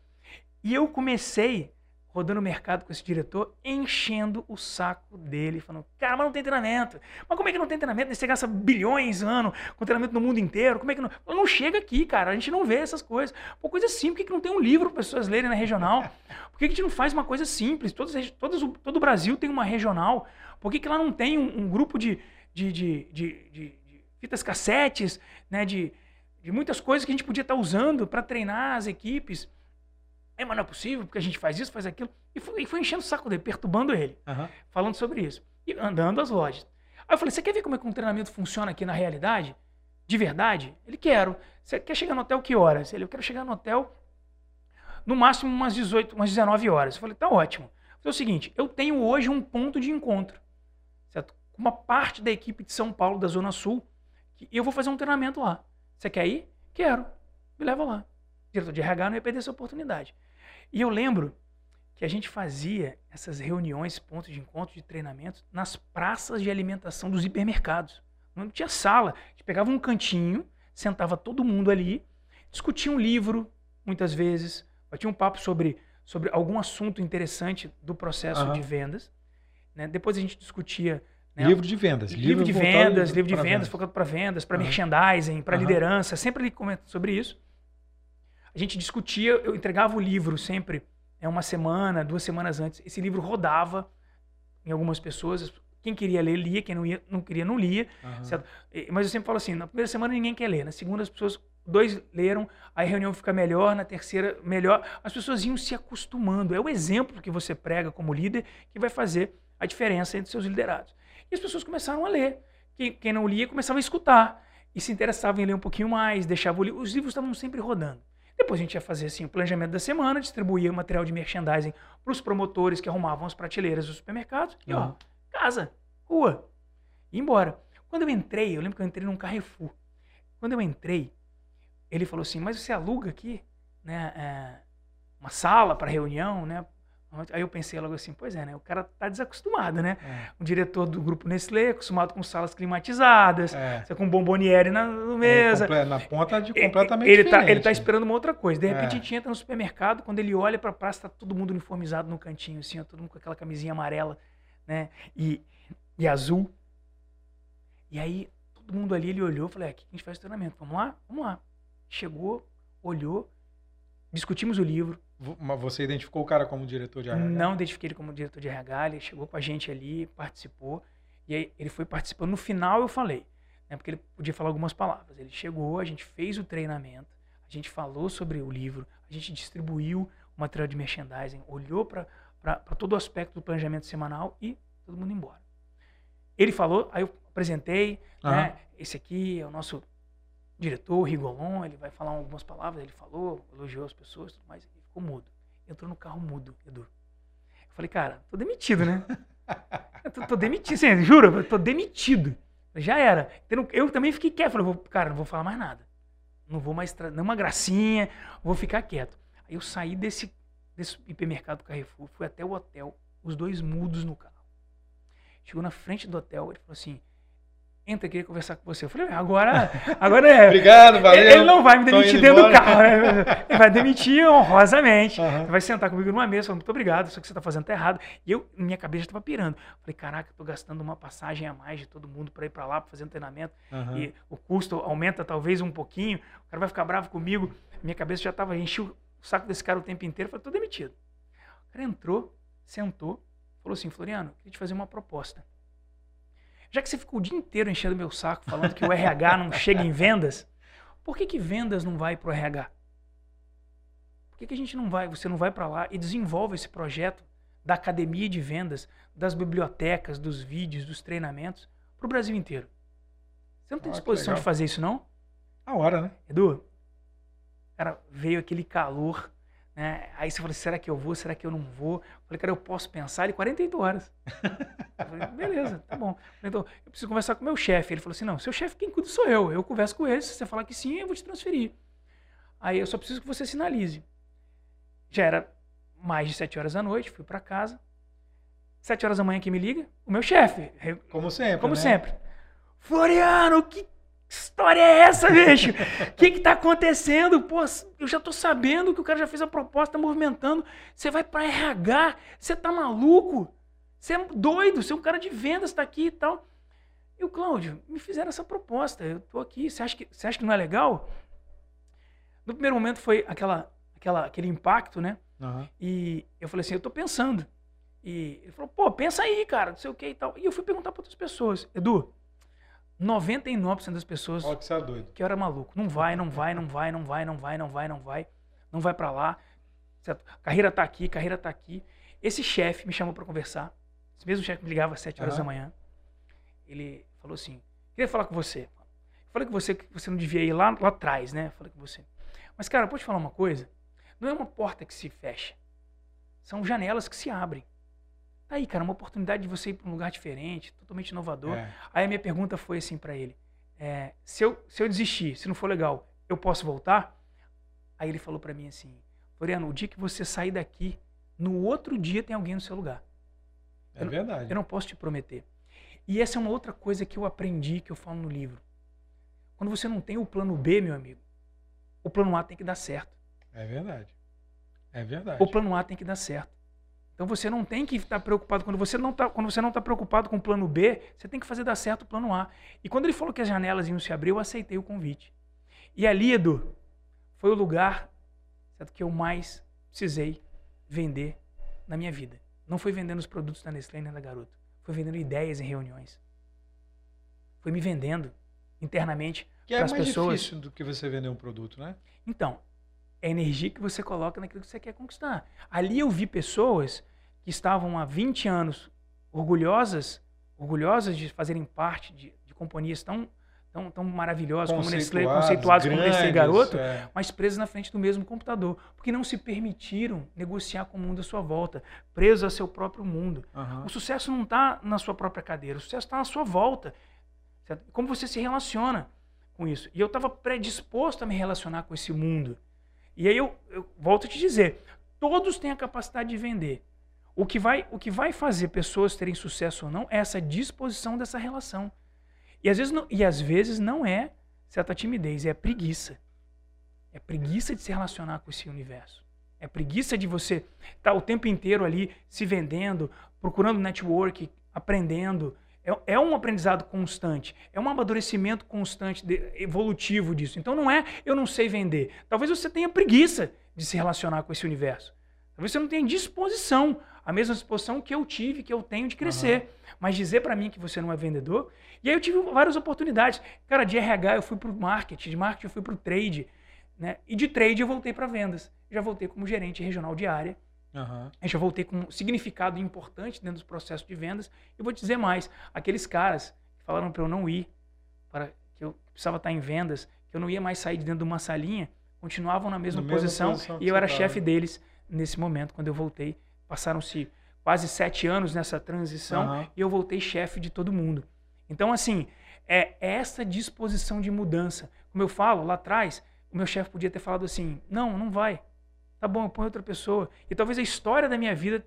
E eu comecei rodando o mercado com esse diretor, enchendo o saco dele, falando, cara, mas não tem treinamento. Mas como é que não tem treinamento? Você gasta bilhões ano com treinamento no mundo inteiro. Como é que não. Não chega aqui, cara. A gente não vê essas coisas. Pô, coisa simples, por que, que não tem um livro para pessoas lerem na regional? Por que, que a gente não faz uma coisa simples? Todos, todo o Brasil tem uma regional. Por que, que lá não tem um, um grupo de, de, de, de, de fitas cassetes, né? De, de muitas coisas que a gente podia estar usando para treinar as equipes. É, mas não é possível, porque a gente faz isso, faz aquilo. E foi, e foi enchendo o saco dele, perturbando ele, uhum. falando sobre isso. E andando as lojas. Aí eu falei, você quer ver como é que um treinamento funciona aqui na realidade? de verdade? Ele quero. Você quer chegar no hotel que horas? Ele, eu quero chegar no hotel no máximo umas 18, umas 19 horas. Eu falei, tá ótimo. É o seguinte, eu tenho hoje um ponto de encontro, certo? Uma parte da equipe de São Paulo, da Zona Sul, e eu vou fazer um treinamento lá. Você quer ir? Quero. Me leva lá. Diretor de RH não ia perder essa oportunidade. E eu lembro que a gente fazia essas reuniões, pontos de encontro, de treinamento, nas praças de alimentação dos hipermercados. Não tinha sala. A gente pegava um cantinho, sentava todo mundo ali, discutia um livro, muitas vezes, batia um papo sobre, sobre algum assunto interessante do processo uhum. de vendas. Né? Depois a gente discutia. Né? Livro de vendas. Livro, livro de vendas, livro de vendas, vendas, focado para vendas, para uhum. merchandising, para uhum. liderança, sempre ele comenta sobre isso. A gente discutia, eu entregava o livro sempre é uma semana, duas semanas antes. Esse livro rodava em algumas pessoas. Quem queria ler, lia. Quem não, ia, não queria, não lia. Uhum. Mas eu sempre falo assim, na primeira semana ninguém quer ler. Na segunda as pessoas, dois leram, aí a reunião fica melhor. Na terceira, melhor. As pessoas iam se acostumando. É o exemplo que você prega como líder que vai fazer a diferença entre seus liderados. E as pessoas começaram a ler. Quem, quem não lia começava a escutar. E se interessavam em ler um pouquinho mais, deixava o livro. Os livros estavam sempre rodando. Depois a gente ia fazer assim, o planejamento da semana, distribuía o material de merchandising para os promotores que arrumavam as prateleiras dos supermercados. E ó, casa, rua, e embora. Quando eu entrei, eu lembro que eu entrei num Carrefour. Quando eu entrei, ele falou assim: Mas você aluga aqui, né? É, uma sala para reunião, né? Aí eu pensei logo assim, pois é, né? O cara tá desacostumado, né? É. O diretor do grupo Nestlé, acostumado com salas climatizadas, é. com bomboniere na mesa. É, na ponta de completamente ele diferente. Tá, ele tá esperando uma outra coisa. De repente é. a gente entra no supermercado, quando ele olha pra praça, tá todo mundo uniformizado no cantinho, assim, ó, todo mundo com aquela camisinha amarela, né? E, e azul. E aí, todo mundo ali, ele olhou, falei, é, aqui a gente faz o treinamento. Vamos lá? Vamos lá. Chegou, olhou, discutimos o livro, mas você identificou o cara como diretor de RH? Não identifiquei ele como diretor de RH, ele chegou com a gente ali, participou. E aí ele foi participando. No final eu falei, né, porque ele podia falar algumas palavras. Ele chegou, a gente fez o treinamento, a gente falou sobre o livro, a gente distribuiu o material de merchandising, olhou para todo o aspecto do planejamento semanal e todo mundo embora. Ele falou, aí eu apresentei, uhum. né, esse aqui é o nosso diretor, Rigolon, ele vai falar algumas palavras, ele falou, elogiou as pessoas, tudo mais ficou mudo. Entrou no carro mudo, Edu. Eu falei, cara, tô demitido, né? eu tô, tô demitido, assim, juro, tô demitido. Já era. Eu também fiquei quieto. Falei, cara, não vou falar mais nada. Não vou mais, não uma gracinha, vou ficar quieto. Aí eu saí desse, desse hipermercado Carrefour, fui até o hotel, os dois mudos no carro. Chegou na frente do hotel, ele falou assim, entra, queria conversar com você. Eu falei, agora, agora é. Obrigado, valeu. Ele não vai me demitir dentro embora. do carro. Né? Ele vai demitir honrosamente. Uhum. Vai sentar comigo numa mesa, falar, muito obrigado, isso que você está fazendo tá errado. E eu, minha cabeça estava pirando. Falei, caraca, estou gastando uma passagem a mais de todo mundo para ir para lá, para fazer um treinamento. Uhum. E o custo aumenta talvez um pouquinho. O cara vai ficar bravo comigo. Minha cabeça já estava, enchi o saco desse cara o tempo inteiro. Falei, estou demitido. O cara entrou, sentou, falou assim, Floriano, queria te fazer uma proposta. Já que você ficou o dia inteiro enchendo meu saco falando que o RH não chega em vendas, por que, que vendas não vai para o RH? Por que, que a gente não vai, você não vai para lá e desenvolve esse projeto da academia de vendas, das bibliotecas, dos vídeos, dos treinamentos para o Brasil inteiro? Você não tem ah, disposição de fazer isso, não? A hora, né? Edu, cara, veio aquele calor né? Aí você falou, será que eu vou? Será que eu não vou? Eu falei, cara, eu posso pensar? Ele, 48 horas. eu falei, beleza, tá bom. Então, eu preciso conversar com o meu chefe. Ele falou assim, não, seu chefe quem cuida sou eu. Eu converso com ele, se você falar que sim, eu vou te transferir. Aí eu só preciso que você sinalize. Já era mais de 7 horas da noite, fui para casa. 7 horas da manhã que me liga, o meu chefe. Como sempre, Como né? sempre. Floriano, que história é essa, bicho? O que que tá acontecendo? Pô, eu já tô sabendo que o cara já fez a proposta, tá movimentando. Você vai para RH, você tá maluco? Você é doido, você é um cara de vendas, tá aqui e tal. E o Cláudio, me fizeram essa proposta, eu tô aqui, você acha que, você acha que não é legal? No primeiro momento foi aquela, aquela, aquele impacto, né? Uhum. E eu falei assim, eu tô pensando. E ele falou, pô, pensa aí, cara, não sei o que e tal. E eu fui perguntar para outras pessoas, Edu, 99% das pessoas que você é doido. que eu era maluco. Não vai, não vai, não vai, não vai, não vai, não vai, não vai. Não vai para lá. Certo? Carreira tá aqui, carreira tá aqui. Esse chefe me chamou para conversar. Esse mesmo chefe me ligava às 7 horas uhum. da manhã. Ele falou assim: "Queria falar com você". falei com você que você não devia ir lá, lá atrás, né? Falei com você. Mas, cara, pode falar uma coisa? Não é uma porta que se fecha. São janelas que se abrem. Aí, cara, uma oportunidade de você ir para um lugar diferente, totalmente inovador. É. Aí a minha pergunta foi assim para ele: é, se, eu, se eu desistir, se não for legal, eu posso voltar? Aí ele falou para mim assim: Floriano, o dia que você sair daqui, no outro dia tem alguém no seu lugar. É verdade. Eu não posso te prometer. E essa é uma outra coisa que eu aprendi, que eu falo no livro. Quando você não tem o plano B, meu amigo, o plano A tem que dar certo. É verdade. É verdade. O plano A tem que dar certo. Então você não tem que estar preocupado. Quando você não está está preocupado com o plano B, você tem que fazer dar certo o plano A. E quando ele falou que as janelas iam se abrir, eu aceitei o convite. E ali, Edu, foi o lugar certo, que eu mais precisei vender na minha vida. Não foi vendendo os produtos da Nestlé nem da Garoto. Foi vendendo ideias em reuniões. Foi me vendendo internamente que é para as mais pessoas. difícil do que você vender um produto, né? Então, é a energia que você coloca naquilo que você quer conquistar. Ali eu vi pessoas que estavam há 20 anos orgulhosas, orgulhosas de fazerem parte de, de companhias tão, tão, tão maravilhosas como Nestlé, Conceituadas, como Nestlé grandes, Garoto, é. mas presas na frente do mesmo computador, porque não se permitiram negociar com o mundo à sua volta, presos a seu próprio mundo. Aham. O sucesso não está na sua própria cadeira, o sucesso está na sua volta. certo? Como você se relaciona com isso. E eu estava predisposto a me relacionar com esse mundo. E aí eu, eu volto a te dizer, todos têm a capacidade de vender. O que, vai, o que vai fazer pessoas terem sucesso ou não é essa disposição dessa relação. E às vezes não, e às vezes não é certa timidez, é preguiça. É preguiça de se relacionar com esse universo. É preguiça de você estar o tempo inteiro ali se vendendo, procurando network, aprendendo. É, é um aprendizado constante, é um amadurecimento constante, de- evolutivo disso. Então não é eu não sei vender. Talvez você tenha preguiça de se relacionar com esse universo. Talvez você não tenha disposição, a mesma disposição que eu tive, que eu tenho de crescer. Mas dizer para mim que você não é vendedor. E aí eu tive várias oportunidades. Cara, de RH eu fui para o marketing, de marketing eu fui para o trade. Né? E de trade eu voltei para vendas. Já voltei como gerente regional de área. Aham. Eu já voltei com um significado importante dentro dos processos de vendas. Eu vou te dizer mais: aqueles caras que falaram para eu não ir, para que eu precisava estar em vendas, que eu não ia mais sair de dentro de uma salinha, continuavam na mesma Na mesma posição, posição que e eu era chefe deles nesse momento, quando eu voltei. Passaram-se quase sete anos nessa transição Aham. e eu voltei chefe de todo mundo. Então, assim, é essa disposição de mudança. Como eu falo lá atrás, o meu chefe podia ter falado assim: não, não vai. Tá bom, eu ponho outra pessoa. E talvez a história da minha vida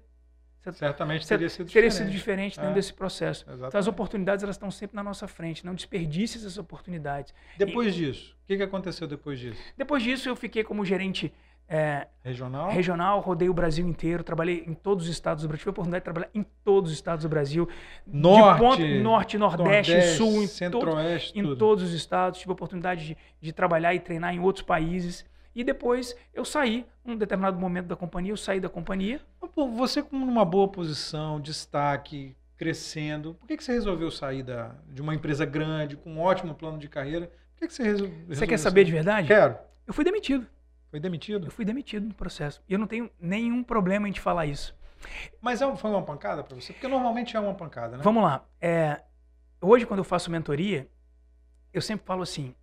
Certamente teria teria sido sido diferente. diferente dentro É, desse processo. Então, as oportunidades elas estão sempre na nossa frente. Não desperdice essas oportunidades. Depois disso, o que aconteceu depois disso? Depois disso, eu fiquei como gerente é, Regional? regional, rodei o Brasil inteiro, trabalhei em todos os estados do Brasil. Tive a oportunidade de trabalhar em todos os estados do Brasil. Norte, de ponto, norte, nordeste, sul, em, todo, Centro-Oeste, em tudo. todos os estados. Tive a oportunidade de, de trabalhar e treinar em outros países. E depois eu saí, num determinado momento da companhia, eu saí da companhia. Pô, você como numa boa posição, destaque, crescendo, por que, que você resolveu sair da, de uma empresa grande, com um ótimo plano de carreira? Por que, que você resol- resolveu Você quer saber de sair? verdade? Quero. Eu fui demitido. Foi demitido? Eu fui demitido no processo. E eu não tenho nenhum problema em te falar isso. Mas é foi uma pancada para você? Porque normalmente é uma pancada, né? Vamos lá. É, hoje, quando eu faço mentoria, eu sempre falo assim: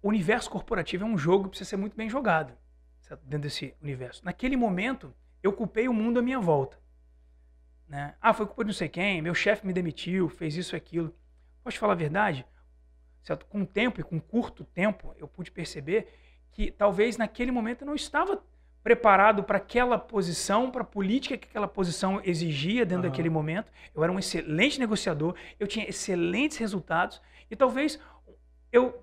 o universo corporativo é um jogo que precisa ser muito bem jogado certo? dentro desse universo. Naquele momento, eu culpei o mundo à minha volta. Né? Ah, foi culpa de não sei quem, meu chefe me demitiu, fez isso e aquilo. Posso te falar a verdade? Certo? Com o tempo e com curto tempo, eu pude perceber que talvez naquele momento não estava preparado para aquela posição, para a política que aquela posição exigia dentro Aham. daquele momento. Eu era um excelente negociador, eu tinha excelentes resultados e talvez eu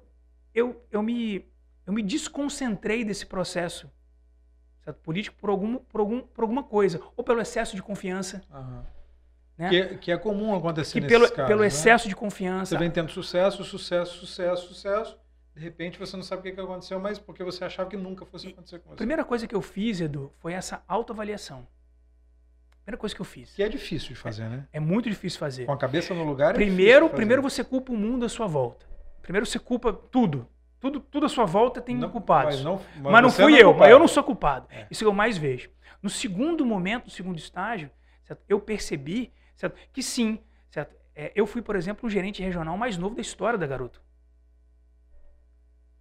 eu, eu me eu me desconcentrei desse processo certo? político por algum, por algum por alguma coisa ou pelo excesso de confiança, Aham. né? Que, é- que é comum acontecer que nesses pelo, casos, pelo né? excesso de confiança Você vem tendo sucesso, sucesso, sucesso, sucesso. De repente você não sabe o que que aconteceu, mas porque você achava que nunca fosse acontecer com A você. primeira coisa que eu fiz, Edu, foi essa autoavaliação. Primeira coisa que eu fiz. Que é difícil de fazer, né? É muito difícil fazer. Com a cabeça no lugar. é Primeiro, fazer. primeiro você culpa o mundo à sua volta. Primeiro você culpa tudo. Tudo, tudo à sua volta tem Não- culpados. Mas não, Mas não você fui é eu, mas eu não sou culpado. É. Isso que eu mais vejo. No segundo momento, no segundo estágio, certo? eu percebi certo? que sim, certo? É, eu fui, por exemplo, o gerente regional mais novo da história da Garoto.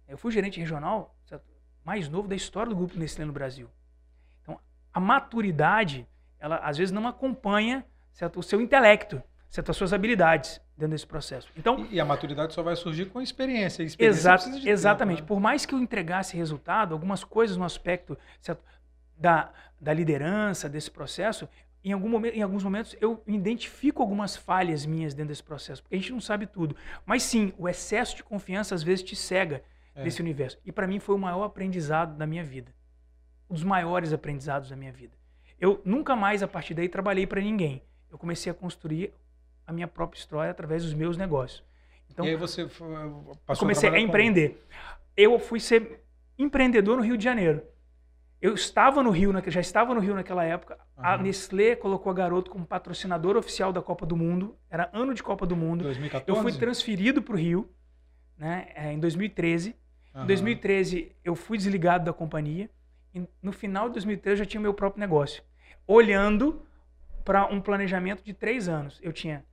Eu fui gerente regional mais novo da história do grupo Nestlé no Brasil. Então, a maturidade, ela às vezes não acompanha certo? o seu intelecto, certo? as suas habilidades dentro desse processo. Então, e, a maturidade só vai surgir com experiência. experiência exa exatamente. Tempo, né? Por mais que eu entregasse resultado, algumas coisas no aspecto certo? Da, da liderança, desse processo, em, algum momento, em alguns momentos eu identifico algumas falhas minhas dentro desse processo, porque a gente não sabe tudo. Mas sim, o excesso de confiança às vezes te cega é. desse universo. E para mim foi o maior aprendizado da minha vida. Um dos maiores aprendizados da minha vida. Eu nunca mais, a partir daí, trabalhei para ninguém. Eu comecei a construir a minha própria história através dos meus negócios. Então, e aí você passou comecei a, a empreender. Eu fui ser empreendedor no Rio de Janeiro. Eu estava no Rio, já estava no Rio naquela época. Uhum. A Nestlé colocou a Garoto como patrocinador oficial da Copa do Mundo. Era ano de Copa do Mundo. 2014? Eu fui transferido para o Rio né, é, em 2013. Uhum. Em 2013, eu fui desligado da companhia. E no final de 2013, eu já tinha o meu próprio negócio. Olhando para um planejamento de três anos. Eu tinha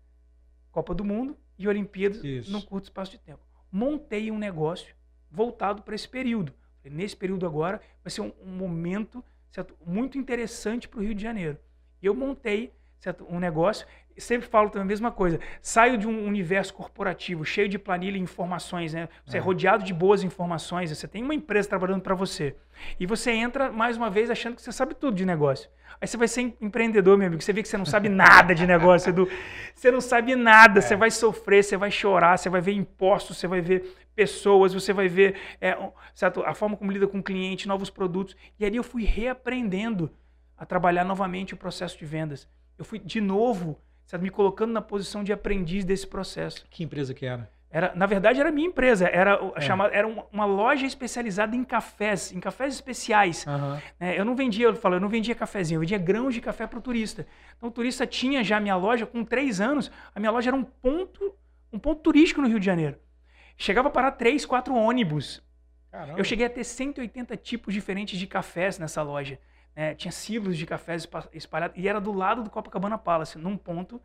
Copa do Mundo e Olimpíadas Isso. num curto espaço de tempo. Montei um negócio voltado para esse período. Nesse período agora vai ser um, um momento certo, muito interessante para o Rio de Janeiro. E eu montei certo, um negócio, sempre falo também a mesma coisa, saio de um universo corporativo cheio de planilha e informações, né? Você é. é rodeado de boas informações, você tem uma empresa trabalhando para você. E você entra mais uma vez achando que você sabe tudo de negócio. Aí você vai ser empreendedor, meu amigo. Você vê que você não sabe nada de negócio, Edu. Você não sabe nada. É. Você vai sofrer, você vai chorar, você vai ver impostos, você vai ver pessoas, você vai ver é, certo? a forma como lida com o cliente, novos produtos. E ali eu fui reaprendendo a trabalhar novamente o processo de vendas. Eu fui de novo certo? me colocando na posição de aprendiz desse processo. Que empresa que era? Era, na verdade, era minha empresa. Era, é. chamada, era uma, loja especializada em cafés, em cafés especiais. Uhum. É, eu não vendia, eu falo, eu não vendia cafezinho, eu vendia grãos de café para o turista. Então o turista tinha já minha loja com três anos. A minha loja era um ponto, um ponto turístico no Rio de Janeiro. Chegava a parar três, quatro ônibus. Caramba. Eu cheguei a ter 180 tipos diferentes de cafés nessa loja. É, tinha silos de cafés espalhados e era do lado do Copacabana Palace, num ponto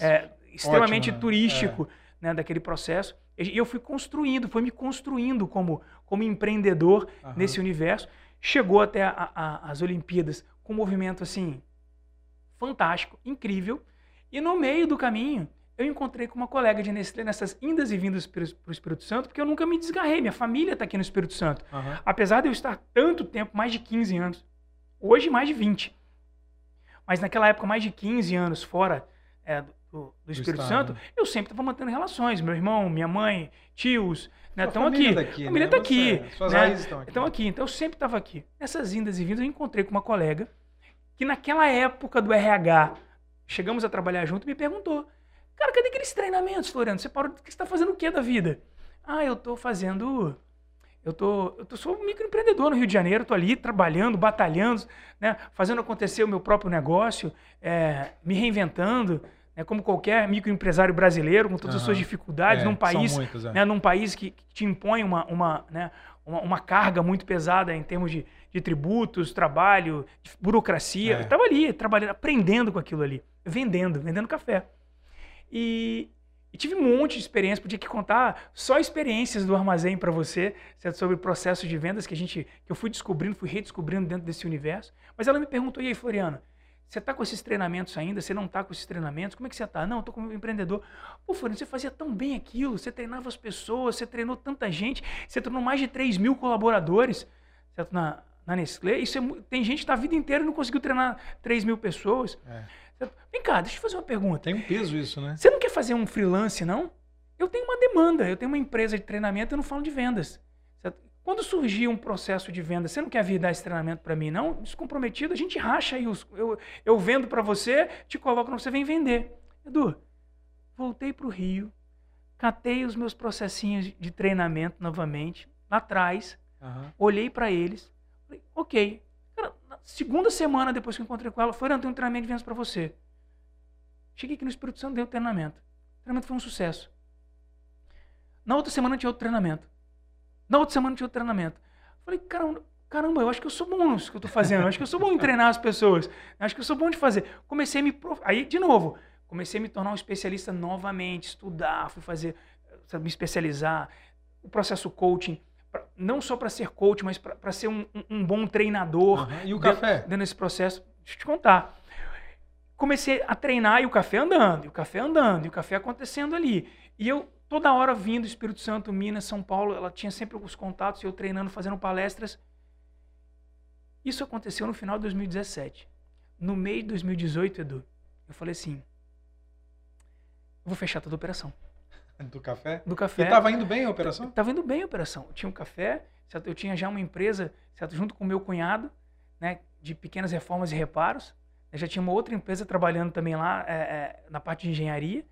é, extremamente Ótimo, né? turístico. É né, daquele processo. E eu fui construindo, foi me construindo como, como empreendedor uhum. nesse universo. Chegou até a, a, as Olimpíadas com um movimento assim fantástico, incrível. E no meio do caminho, eu encontrei com uma colega de Nestlé nessas indas e vindas para o Espírito Santo, porque eu nunca me desgarrei. Minha família está aqui no Espírito Santo. Uhum. Apesar de eu estar tanto tempo, mais de 15 anos. Hoje, mais de 20. Mas naquela época, mais de 15 anos fora é, do, do Espírito Santo, eu sempre estava mantendo relações. Meu irmão, minha mãe, tios, né, estão aqui. Daqui, a família está né? aqui. Você, suas né? raízes estão aqui. Estão aqui. Então eu sempre estava aqui. Nessas indas e vindas, eu encontrei com uma colega que naquela época do RH, chegamos a trabalhar junto, me perguntou: Cara, cadê aqueles treinamentos, Floriano? Você parou, você está fazendo o que da vida? Ah, eu estou fazendo. Eu tô, eu tô, sou um microempreendedor no Rio de Janeiro, estou ali trabalhando, batalhando, né, fazendo acontecer o meu próprio negócio, é, me reinventando é como qualquer microempresário brasileiro, com todas uhum. as suas dificuldades, é, num país, muitos, é. né, num país que, que, te impõe uma, uma, né, uma, uma, carga muito pesada em termos de, de tributos, trabalho, de burocracia. É. Eu estava ali, trabalhando, aprendendo com aquilo ali, vendendo, vendendo café. E, e tive um monte de experiência, podia aqui contar só experiências do armazém para você, certo? sobre processos de vendas que a gente, que eu fui descobrindo, fui redescobrindo dentro desse universo. Mas ela me perguntou, e aí, Floriano, você está com esses treinamentos ainda? Você não está com esses treinamentos? Como é que você está? Não, estou como empreendedor. Pô, Floriano, você fazia tão bem aquilo, você treinava as pessoas, você treinou tanta gente, você treinou mais de 3 mil colaboradores certo? Na, na Nestlé. Isso é, tem gente que está a vida inteira e não conseguiu treinar 3 mil pessoas. É. Vem cá, deixa eu fazer uma pergunta. Tem um peso isso, né? Você não quer fazer um freelance, não? Eu tenho uma demanda, eu tenho uma empresa de treinamento, eu não falo de vendas. Quando surgir um processo de venda, você não quer vir dar esse treinamento para mim, não? Descomprometido, a gente racha aí. Os, eu, eu vendo para você, te coloco, você vem vender. Edu, voltei para o Rio, catei os meus processinhos de treinamento novamente, lá atrás, uhum. olhei para eles, falei, ok. Segunda semana depois que eu encontrei com ela, foi, não, um treinamento de vendas para você. Cheguei aqui no Espírito Santo, dei o treinamento. O treinamento foi um sucesso. Na outra semana tinha outro treinamento. Na outra semana tinha outro treinamento. Falei, caramba, caramba, eu acho que eu sou bom nisso que eu estou fazendo. Eu acho que eu sou bom em treinar as pessoas. Eu acho que eu sou bom de fazer. Comecei a me. Prof... Aí, de novo, comecei a me tornar um especialista novamente, estudar, fui fazer, me especializar, o processo coaching. Pra- não só para ser coach, mas para ser um, um- bom treinador. Aham. E o café? Dentro desse processo, deixa eu te contar. Comecei a treinar e o café andando, e o café andando, e o café acontecendo ali. E eu toda hora vindo, Espírito Santo, Minas, São Paulo, ela tinha sempre os contatos, e eu treinando, fazendo palestras. Isso aconteceu no final de 2017. No meio de 2018, Edu, eu falei assim: eu vou fechar toda a operação. Do café? Do E café. tava indo bem a operação? Tava indo bem a operação. Eu tinha um café, certo? eu tinha já uma empresa, certo? junto com o meu cunhado, né, de pequenas reformas e reparos. Eu já tinha uma outra empresa trabalhando também lá é, é, na parte de engenharia,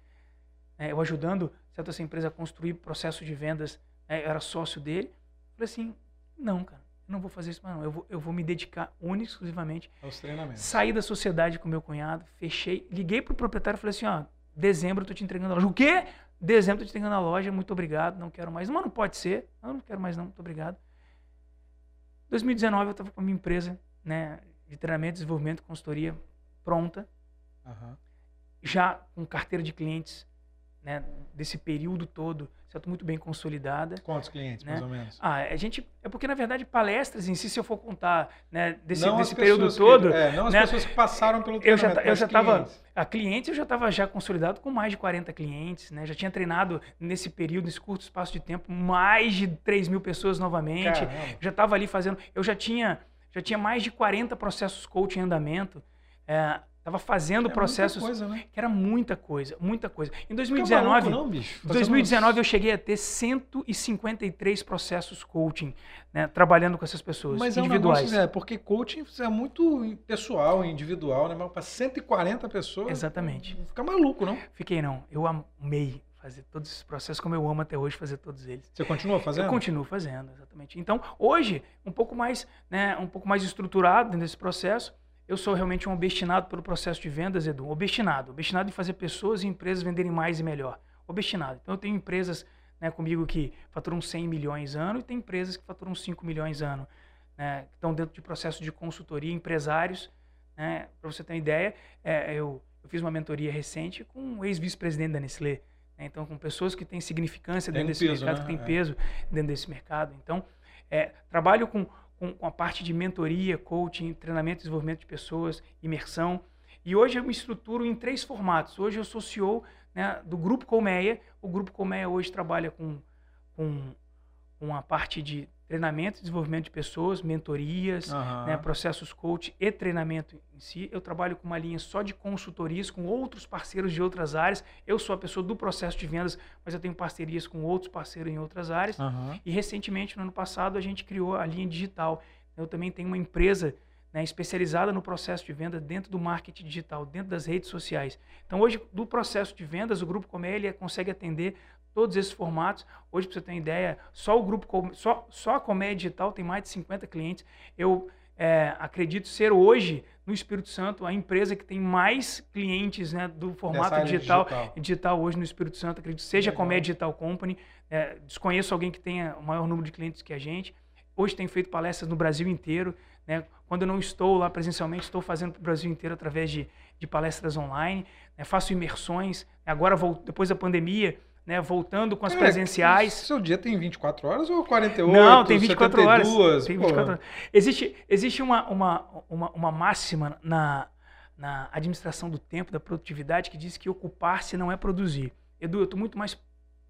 né, eu ajudando certo? essa empresa a construir processo de vendas. né, eu era sócio dele. Falei assim, não, cara, eu não vou fazer isso mais não. Eu vou, eu vou me dedicar única e exclusivamente Aos treinamentos. Saí da sociedade com meu cunhado, fechei, liguei pro proprietário e falei assim, ó, dezembro eu tô te entregando a loja. O quê? Dezembro eu te entregando a loja, muito obrigado, não quero mais. Mas não pode ser, não, não quero mais não, muito obrigado. 2019 eu tava com a minha empresa, né, de treinamento, desenvolvimento, consultoria pronta, Aham. já com carteira de clientes, né, desse período todo, certo, muito bem consolidada. Quantos clientes, Né? mais ou menos? Ah, a gente é porque na verdade palestras em si, se eu for contar, né, desse, Não desse período todo, que, é, não as né? pessoas que passaram pelo eu já, eu já estava a clientes eu já estava já consolidado com mais de 40 clientes, né? Já tinha treinado nesse período, nesse curto espaço de tempo, mais de 3 mil pessoas novamente. Caramba. Já estava ali fazendo, eu já tinha já tinha mais de 40 processos coaching em andamento. Estava fazendo É muita processos coisa, né? que era muita coisa, muita coisa. Em Fica 2019, maluco, não, bicho? em Fazendo 2019 eu cheguei a ter 153 processos coaching, né, trabalhando com essas pessoas Mas é um individuais. negócio, é, porque coaching é muito pessoal, individual, né? Mas para 140 pessoas. Exatamente. Fica maluco, não? Fiquei não, eu amei fazer todos esses processos como eu amo até hoje fazer todos eles. Você continua fazendo? Eu continuo fazendo, exatamente. Então, hoje, um pouco mais, né, um pouco mais estruturado dentro desse processo, eu sou realmente um obstinado pelo processo de vendas, Edu. Obstinado. Obstinado em fazer pessoas e empresas venderem mais e melhor. Obstinado. Então, eu tenho empresas né, comigo que faturam 100 milhões ano e tem empresas que faturam 5 milhões ano. Né, que estão dentro de processo de consultoria, empresários. Né, Para você ter uma ideia, é, eu, eu fiz uma mentoria recente com um ex-vice-presidente da Nestlé. né, Então, com pessoas que têm significância dentro um desse peso, mercado, né? que têm É. peso dentro desse mercado. Então, é, trabalho com, com, com a parte de mentoria, coaching, treinamento e desenvolvimento de pessoas, imersão. E hoje eu me estruturo em três formatos. Hoje eu sou CEO né, do Grupo Colmeia. O Grupo Colmeia hoje trabalha com, com, com a parte de treinamento e desenvolvimento de pessoas, mentorias, Aham. né, processos coach e treinamento em si. Eu trabalho com uma linha só de consultorias com outros parceiros de outras áreas. Eu sou a pessoa do processo de vendas, mas eu tenho parcerias com outros parceiros em outras áreas. Aham. E recentemente, no ano passado, a gente criou a linha digital. Eu também tenho uma empresa né, especializada no processo de venda dentro do marketing digital, dentro das redes sociais. Então, hoje, do processo de vendas, o Grupo Comélia consegue atender todos esses formatos. Hoje, para você ter uma ideia, só o Grupo só, só a Comédia Digital tem mais de 50 clientes. Eu é, acredito ser hoje, no Espírito Santo, a empresa que tem mais clientes né, do formato digital, digital. digital hoje no Espírito Santo. Acredito seja a Legal. Comédia Digital Company. É, desconheço alguém que tenha o maior número de clientes que a gente. Hoje tenho feito palestras no Brasil inteiro. Né? Quando eu não estou lá presencialmente, estou fazendo para o Brasil inteiro através de, de palestras online. né? Faço imersões. Agora, vol- depois da pandemia, né? voltando com as Cara, presenciais. Seu dia tem 24 horas ou 48? Não, tem 24 horas. 72? Tem Pô, 24 horas. Existe, existe uma, uma, uma, uma máxima na, na administração do tempo, da produtividade, que diz que ocupar-se não é produzir. Edu, eu estou muito mais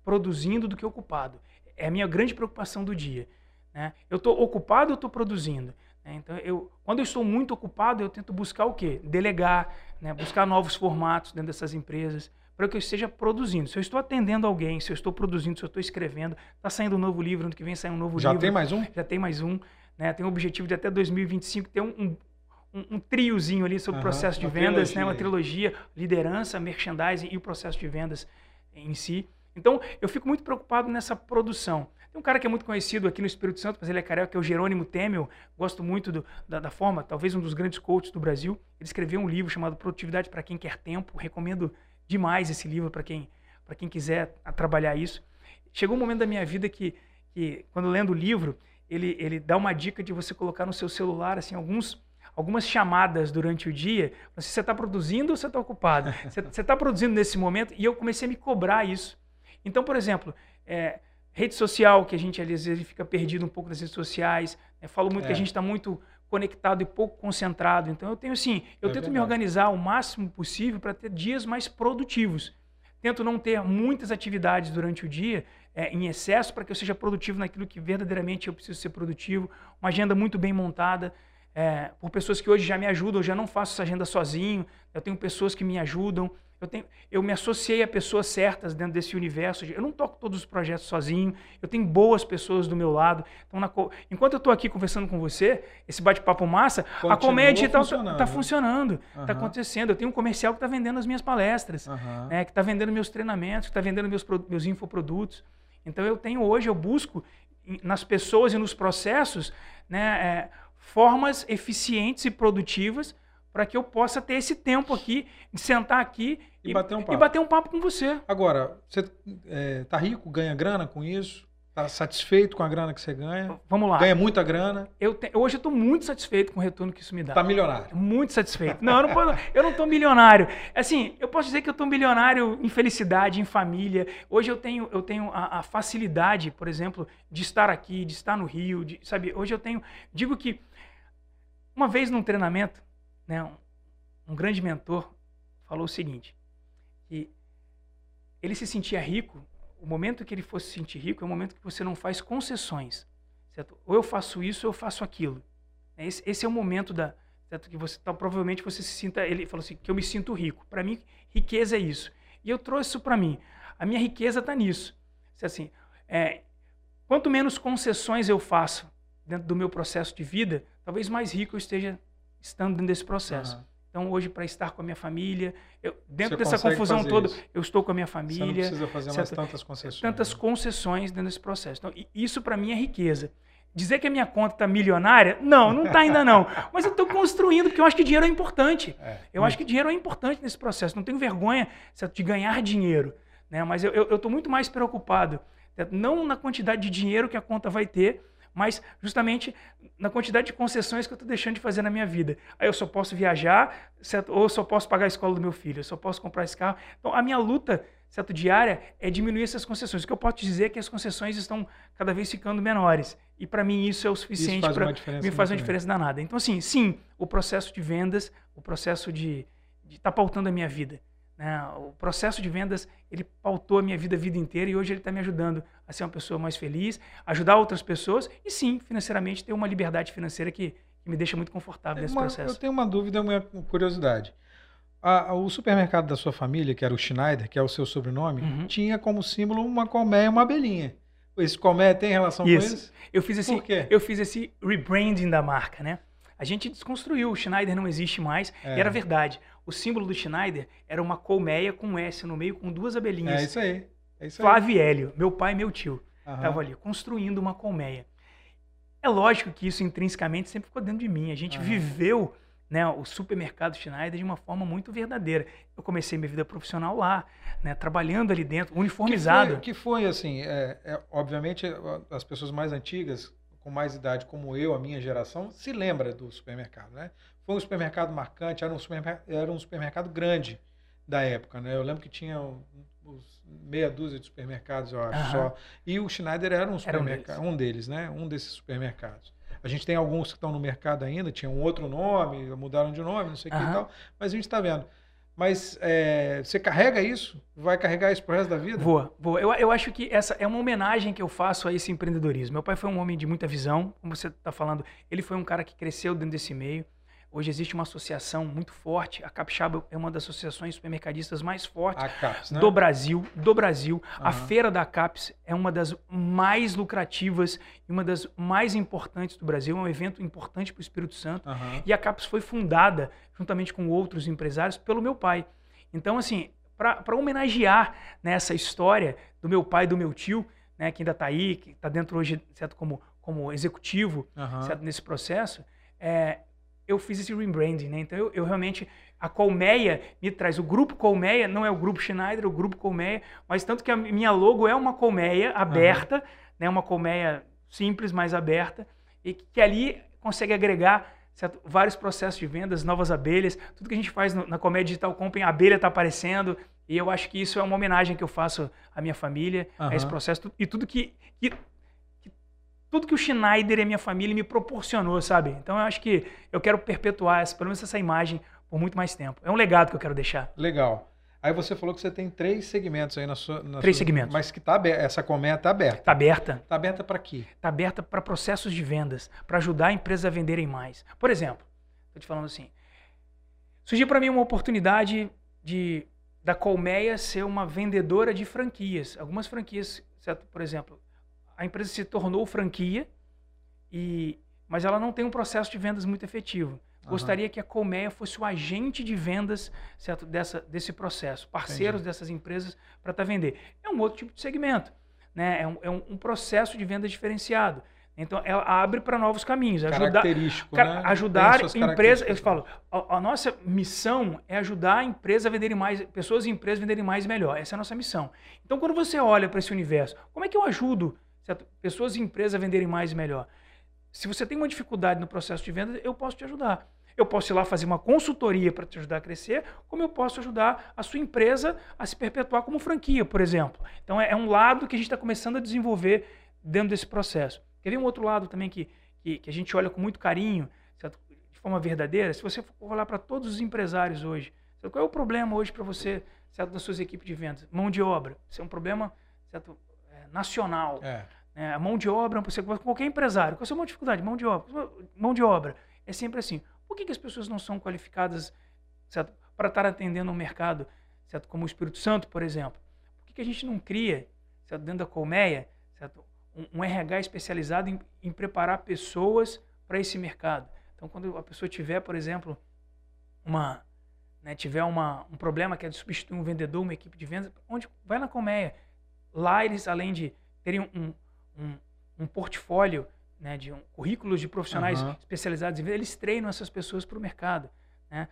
produzindo do que ocupado. É a minha grande preocupação do dia. Né? Eu estou ocupado ou estou produzindo? né? Então, eu, quando eu estou muito ocupado, eu tento buscar o quê? Delegar, né? buscar novos formatos dentro dessas empresas, para que eu esteja produzindo. Se eu estou atendendo alguém, se eu estou produzindo, se eu estou escrevendo, está saindo um novo livro, ano que vem sai um novo Já livro. tem mais um? Já tem mais um. Né? Tem o objetivo de até 2025 ter um, um, um- triozinho ali sobre o Aham, processo de vendas, trilogia né? uma trilogia, liderança, merchandising e o processo de vendas em si. Então, eu fico muito preocupado nessa produção. Tem um cara que é muito conhecido aqui no Espírito Santo, mas ele é carioca, que é o Jerônimo Temel. Gosto muito do- da, da forma, talvez um dos grandes coaches do Brasil. Ele escreveu um livro chamado Produtividade para Quem Quer Tempo. Recomendo demais esse livro para quem, para quem quiser trabalhar isso. Chegou um momento da minha vida que, que quando lendo o livro, ele, ele dá uma dica de você colocar no seu celular assim alguns algumas chamadas durante o dia, se você está produzindo ou você está ocupado. Você está produzindo nesse momento e eu comecei a me cobrar isso. Então, por exemplo, é, rede social, que a gente às vezes fica perdido um pouco nas redes sociais. Né? Falo muito É. que a gente está muito conectado e pouco concentrado. Então eu tenho assim, eu É tento me verdade. organizar o máximo possível para ter dias mais produtivos. Tento não ter muitas atividades durante o dia é, em excesso para que eu seja produtivo naquilo que verdadeiramente eu preciso ser produtivo. Uma agenda muito bem montada é, por pessoas que hoje já me ajudam. Eu já não faço essa agenda sozinho. Eu tenho pessoas que me ajudam. Eu, tenho, eu me associei a pessoas certas dentro desse universo. Eu não toco todos os projetos sozinho. Eu tenho boas pessoas do meu lado. Então, na enquanto eu estou aqui conversando com você, esse bate-papo massa, a Continua colmeia digital está funcionando. funcionando, está Aham. acontecendo. Eu tenho um comercial que está vendendo as minhas palestras Aham. né, que está vendendo meus treinamentos, que está vendendo meus, meus infoprodutos. Então eu tenho hoje, eu busco nas pessoas e nos processos né, é, formas eficientes e produtivas para que eu possa ter esse tempo aqui, de sentar aqui E bater um e papo. bater um papo com você. Agora, você é, tá rico, ganha grana com isso? Tá satisfeito com a grana que você ganha? Vamos lá. Ganha muita grana? Eu te- hoje eu estou muito satisfeito com o retorno que isso me dá. Tá milionário? Muito satisfeito. Não, eu não, posso- eu não tô milionário. Assim, eu posso dizer que eu tô milionário em felicidade, em família. Hoje eu tenho, eu tenho a, a facilidade, por exemplo, de estar aqui, de estar no Rio, de- sabe? Hoje eu tenho, digo que uma vez num treinamento, né, um, grande mentor falou o seguinte, que ele se sentia rico, o momento que ele fosse se sentir rico é o momento que você não faz concessões, certo? Ou eu faço isso ou eu faço aquilo. Esse, esse é o momento da certo que você tá, provavelmente você se sinta ele falou assim que eu me sinto rico. Para mim, riqueza é isso. E eu trouxe isso para mim. A minha riqueza está nisso. Se assim, é, quanto menos concessões eu faço dentro do meu processo de vida, talvez mais rico eu esteja estando dentro desse processo. Aham. Então, hoje, para estar com a minha família, eu- dentro Você dessa confusão toda, isso. eu estou com a minha Você não família, precisa fazer mais certo? tantas concessões. tantas né? concessões dentro desse processo. Então, isso para mim é riqueza. Dizer que a minha conta está milionária? Não, não está ainda não. Mas eu estou construindo, porque eu acho que dinheiro é importante. É, Eu acho que dinheiro é importante nesse processo. Não tenho vergonha certo, de ganhar dinheiro. Né? Mas eu estou muito mais preocupado, certo? não na quantidade de dinheiro que a conta vai ter, mas justamente na quantidade de concessões que eu estou deixando de fazer na minha vida. Aí eu só posso viajar, certo? ou eu só posso pagar a escola do meu filho, eu só posso comprar esse carro. Então a minha luta certo, diária é diminuir essas concessões. O que eu posso dizer é que as concessões estão cada vez ficando menores. E para mim isso é o suficiente para me faz uma diferença danada. Então assim, sim, o processo de vendas, o processo de estar pautando a minha vida. Né? O processo de vendas, ele pautou a minha vida a vida inteira e hoje ele está me ajudando a ser uma pessoa mais feliz, ajudar outras pessoas e sim, financeiramente, ter uma liberdade financeira que, que me deixa muito confortável nesse Uma- processo. Eu tenho uma dúvida, uma curiosidade. A- a- o supermercado da sua família, que era o Schneider, que é o seu sobrenome, Uhum. tinha como símbolo uma colmeia e uma abelhinha. Esse colmeia tem relação com Isso. isso? Eu fiz esse, Por quê? eu fiz esse rebranding da marca, né? A gente desconstruiu, o Schneider não existe mais, É. e era verdade. O símbolo do Schneider era uma colmeia com um S no meio, com duas É abelhinhas. isso aí. É isso aí. Flávio Hélio, meu pai e meu tio. Estavam ali, construindo uma colmeia. É lógico que isso intrinsecamente sempre ficou dentro de mim. A gente viveu né, o supermercado Schneider de uma forma muito verdadeira. Eu comecei minha vida profissional lá, né, trabalhando ali dentro, uniformizado. Que foi, que foi, assim, é, é, obviamente as pessoas mais antigas, com mais idade como eu, a minha geração, se lembra do supermercado, né? Foi um supermercado marcante, era um supermercado, era um supermercado grande da época, né? Eu lembro que tinha um- meia dúzia de supermercados, eu acho, Aham. só. E o Schneider era um Era um supermercado, um deles, né? Um desses supermercados. A gente tem alguns que estão no mercado ainda, tinham um outro nome, mudaram de nome, não sei o que e tal, mas a gente está vendo. Mas é, você carrega isso? Vai carregar isso pro resto da vida? Vou, vou. Eu, eu acho que essa é uma homenagem que eu faço a esse empreendedorismo. Meu pai foi um homem de muita visão, como você está falando. Ele foi um cara que cresceu dentro desse meio. Hoje existe uma associação muito forte. A Capixaba é uma das associações supermercadistas mais fortes A CAPS, né? do Brasil, do Brasil. A Aham. feira da CAPES é uma das mais lucrativas e uma das mais importantes do Brasil. É um evento importante para o Espírito Santo. Aham. E a CAPES foi fundada, juntamente com outros empresários, pelo meu pai. Então, assim, para homenagear né, essa história do meu pai e do meu tio, né, que ainda está aí, que está dentro hoje, certo, como, como executivo, Aham. certo, nesse processo, é, eu fiz esse rebranding, né? Então eu, eu realmente a Colmeia me traz o grupo Colmeia, não é o grupo Schneider, é o grupo Colmeia, mas tanto que a minha logo é uma colmeia aberta, né? Uma colmeia simples, mas aberta e que, que ali consegue agregar certo, vários processos de vendas, novas abelhas, tudo que a gente faz no- na Colmeia Digital Company, a abelha está aparecendo, E eu acho que isso é uma homenagem que eu faço à minha família, a esse processo e tudo que- que- tudo que o Schneider e a minha família me proporcionou, sabe? Então eu acho que eu quero perpetuar essa, pelo menos essa imagem por muito mais tempo. É um legado que eu quero deixar. Legal. Aí você falou que você tem três segmentos aí na sua. na Três sua- segmentos. Mas que tá aberta. Essa colmeia tá aberta. Tá aberta, Tá aberta para quê? tá aberta para processos de vendas, para ajudar a empresa a venderem mais. Por exemplo, tô te falando assim, surgiu para mim uma oportunidade de da Colmeia ser uma vendedora de franquias. Algumas franquias, certo? Por exemplo, a empresa se tornou franquia e mas ela não tem um processo de vendas muito efetivo. Gostaria que a Colmeia fosse o agente de vendas certo? Dessa, desse processo, parceiros dessas empresas para estar vender. É um outro tipo de segmento, né? é, um, é um- um processo de venda diferenciado. Então, ela abre para novos caminhos. Ajudar, Característico, Cara, né? ajudar empresas. Eu falo, a, a nossa missão é ajudar a empresa a venderem mais, pessoas e empresas a venderem mais e melhor. Essa é a nossa missão. Então, quando você olha para esse universo, como é que eu ajudo certo? pessoas e empresas venderem mais e melhor? Se você tem uma dificuldade no processo de venda, eu posso te ajudar. Eu posso ir lá fazer uma consultoria para te ajudar a crescer, como eu posso ajudar a sua empresa a se perpetuar como franquia, por exemplo. Então, é, é um lado que a gente está começando a desenvolver dentro desse processo. Quer ver um outro lado também que, que, que a gente olha com muito carinho, certo? de forma verdadeira? Se você for olhar para todos os empresários hoje, certo? qual é o problema hoje para você, certo, das suas equipes de vendas? Mão de obra. Isso é um problema certo? É, nacional. É. né? A mão de obra, você qualquer empresário, qual é a sua dificuldade? Mão de obra. Mão de obra. É sempre assim. Por que, que as pessoas não são qualificadas para estar atendendo um mercado, certo? como o Espírito Santo, por exemplo? Por que, que a gente não cria, certo? dentro da colmeia, certo? Um, um RH especializado em, em preparar pessoas para esse mercado? Então, quando a pessoa tiver, por exemplo, uma, né, tiver uma, um problema que é de substituir um vendedor, uma equipe de vendas, onde vai na colmeia. Lá eles, além de terem um, um, um portfólio né, de um, currículos de profissionais Aham. especializados em vendas, eles treinam essas pessoas para o mercado. Né?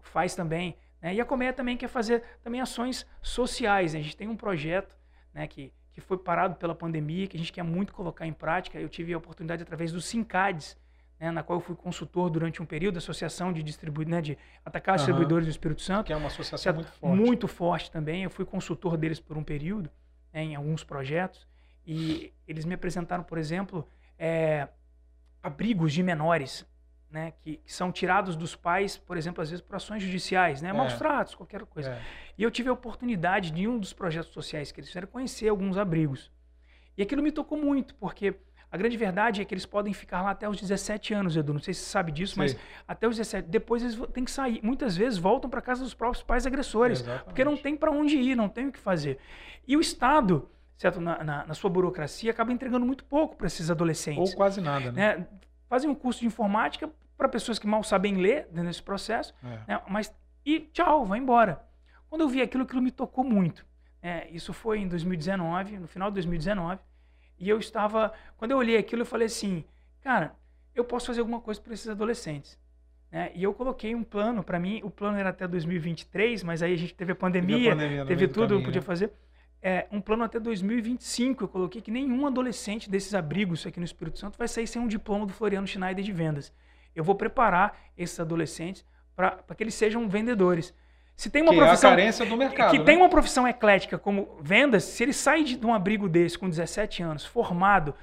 Faz também. Né? E a Colmeia também quer fazer também ações sociais. né? A gente tem um projeto né, que, que foi parado pela pandemia, que a gente quer muito colocar em prática. Eu tive a oportunidade através do Sincades, né, na qual eu fui consultor durante um período, Associação de, distribu né, de Atacar Aham. Distribuidores do Espírito Santo. Que é uma associação muito forte. Muito forte também. Eu fui consultor deles por um período, né, em alguns projetos. E eles me apresentaram, por exemplo, é, abrigos de menores, né, que, que são tirados dos pais, por exemplo, às vezes por ações judiciais, né, É. maus tratos, qualquer coisa. É. E eu tive a oportunidade de, um dos projetos sociais que eles fizeram, conhecer alguns abrigos. E aquilo me tocou muito, porque a grande verdade é que eles podem ficar lá até os 17 anos, Edu. Não sei se você sabe disso, mas Sei. até os 17. Depois eles têm que sair. Muitas vezes voltam para casa dos próprios pais agressores, Exatamente. porque não tem para onde ir, não tem o que fazer. E o Estado, certo, na, na- na sua burocracia, acaba entregando muito pouco para esses adolescentes Ou quase nada, né? né, fazem um curso de informática para pessoas que mal sabem ler dentro desse processo, É. né, mas e tchau, vai embora. Quando eu vi aquilo, aquilo me tocou muito. né, isso foi em 2019, no final de 2019, e eu estava, quando eu olhei aquilo, eu falei assim, cara, eu posso fazer alguma coisa para esses adolescentes. né, e eu coloquei um plano para mim, o plano era até 2023, mas aí a gente teve a pandemia, Teve a pandemia teve tudo, caminho, podia né? fazer. É, um plano até 2025. Eu coloquei que nenhum adolescente desses abrigos aqui no Espírito Santo vai sair sem um diploma do Floriano Schneider de vendas. Eu vou preparar esses adolescentes para que eles sejam vendedores. Se tem uma que é a profissão carência do mercado. que né? tem uma profissão eclética como vendas, se ele sai de, de um abrigo desse com 17 anos, formado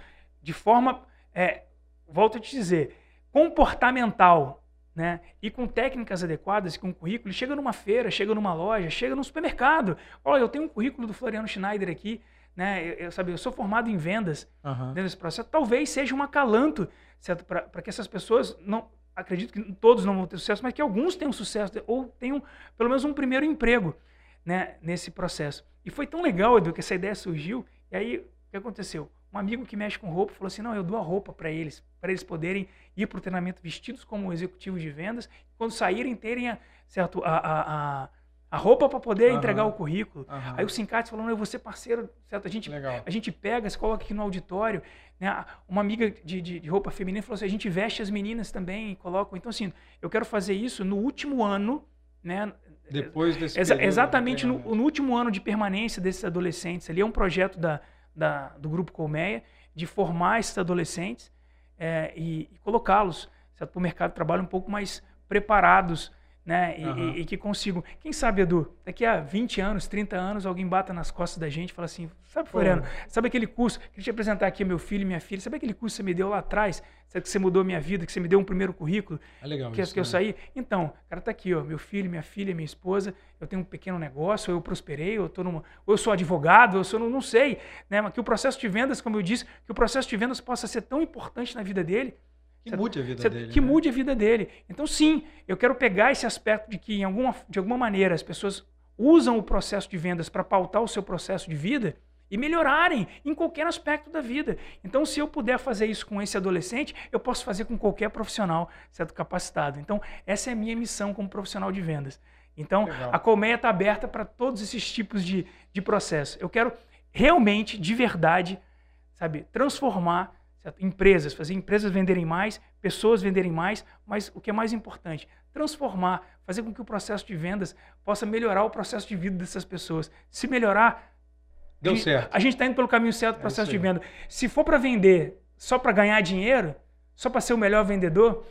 de forma, é, volto a te dizer, comportamental, né? E com técnicas adequadas, com currículo, ele chega numa feira, chega numa loja, chega num supermercado. Olha, eu tenho um currículo do Floriano Schneider aqui, né? Eu, eu, sabe, eu sou formado em vendas Aham. dentro desse processo. Talvez seja um acalanto, certo? Para que essas pessoas não acredito que todos não vão ter sucesso, mas que alguns tenham sucesso ou tenham pelo menos um primeiro emprego, né, nesse processo. E foi tão legal, Edu, que essa ideia surgiu. E aí, o que aconteceu? Um amigo que mexe com roupa falou assim: não, eu dou a roupa para eles, para eles poderem ir para o treinamento vestidos como executivos de vendas, quando saírem, terem a, certo, a, a, a, a roupa para poder Aham. entregar o currículo. Aham. Aí o Sincates falou: não, eu vou ser parceiro, certo? A gente Legal. a gente pega, se coloca aqui no auditório. Né? Uma amiga de, de, de roupa feminina falou assim: a gente veste as meninas também e coloca. Então, assim, eu quero fazer isso no último ano, né? Depois desse Exa- exatamente no, treinamento. no último ano de permanência desses adolescentes. Ali é um projeto da, da- do Grupo Colmeia de formar esses adolescentes é, e, e colocá-los para o mercado de trabalho um pouco mais preparados né? E, Aham. e- e que consigam. Quem sabe, Edu, daqui a 20 anos, 30 anos, alguém bata nas costas da gente e fala assim: sabe, Floriano, sabe aquele curso? Queria te apresentar aqui meu filho e minha filha. Sabe aquele curso que você me deu lá atrás? Sabe que você mudou a minha vida, que você me deu um primeiro currículo? É legal que, isso, que eu né? saí. Então, cara, tá aqui, ó, meu filho, minha filha, minha esposa, eu tenho um pequeno negócio, ou eu prosperei, ou eu, tô numa, ou eu sou advogado, ou eu sou, não, não sei, né? Mas que o processo de vendas, como eu disse, que o processo de vendas possa ser tão importante na vida dele, Que mude a vida dele. que né? mude a vida dele. Então, sim, eu quero pegar esse aspecto de que, em alguma, de alguma maneira, as pessoas usam o processo de vendas para pautar o seu processo de vida e melhorarem em qualquer aspecto da vida. Então, se eu puder fazer isso com esse adolescente, eu posso fazer com qualquer profissional certo capacitado. Então, essa é a minha missão como profissional de vendas. Então, Legal. a colmeia está aberta para todos esses tipos de, de processo. Eu quero realmente, de verdade, sabe, transformar certo? empresas, fazer empresas venderem mais, pessoas venderem mais, mas o que é mais importante, transformar, fazer com que o processo de vendas possa melhorar o processo de vida dessas pessoas. Se melhorar, Deu a gente- certo. A gente está indo pelo caminho certo do É processo isso de venda. Se for para vender só para ganhar dinheiro, só para ser o melhor vendedor,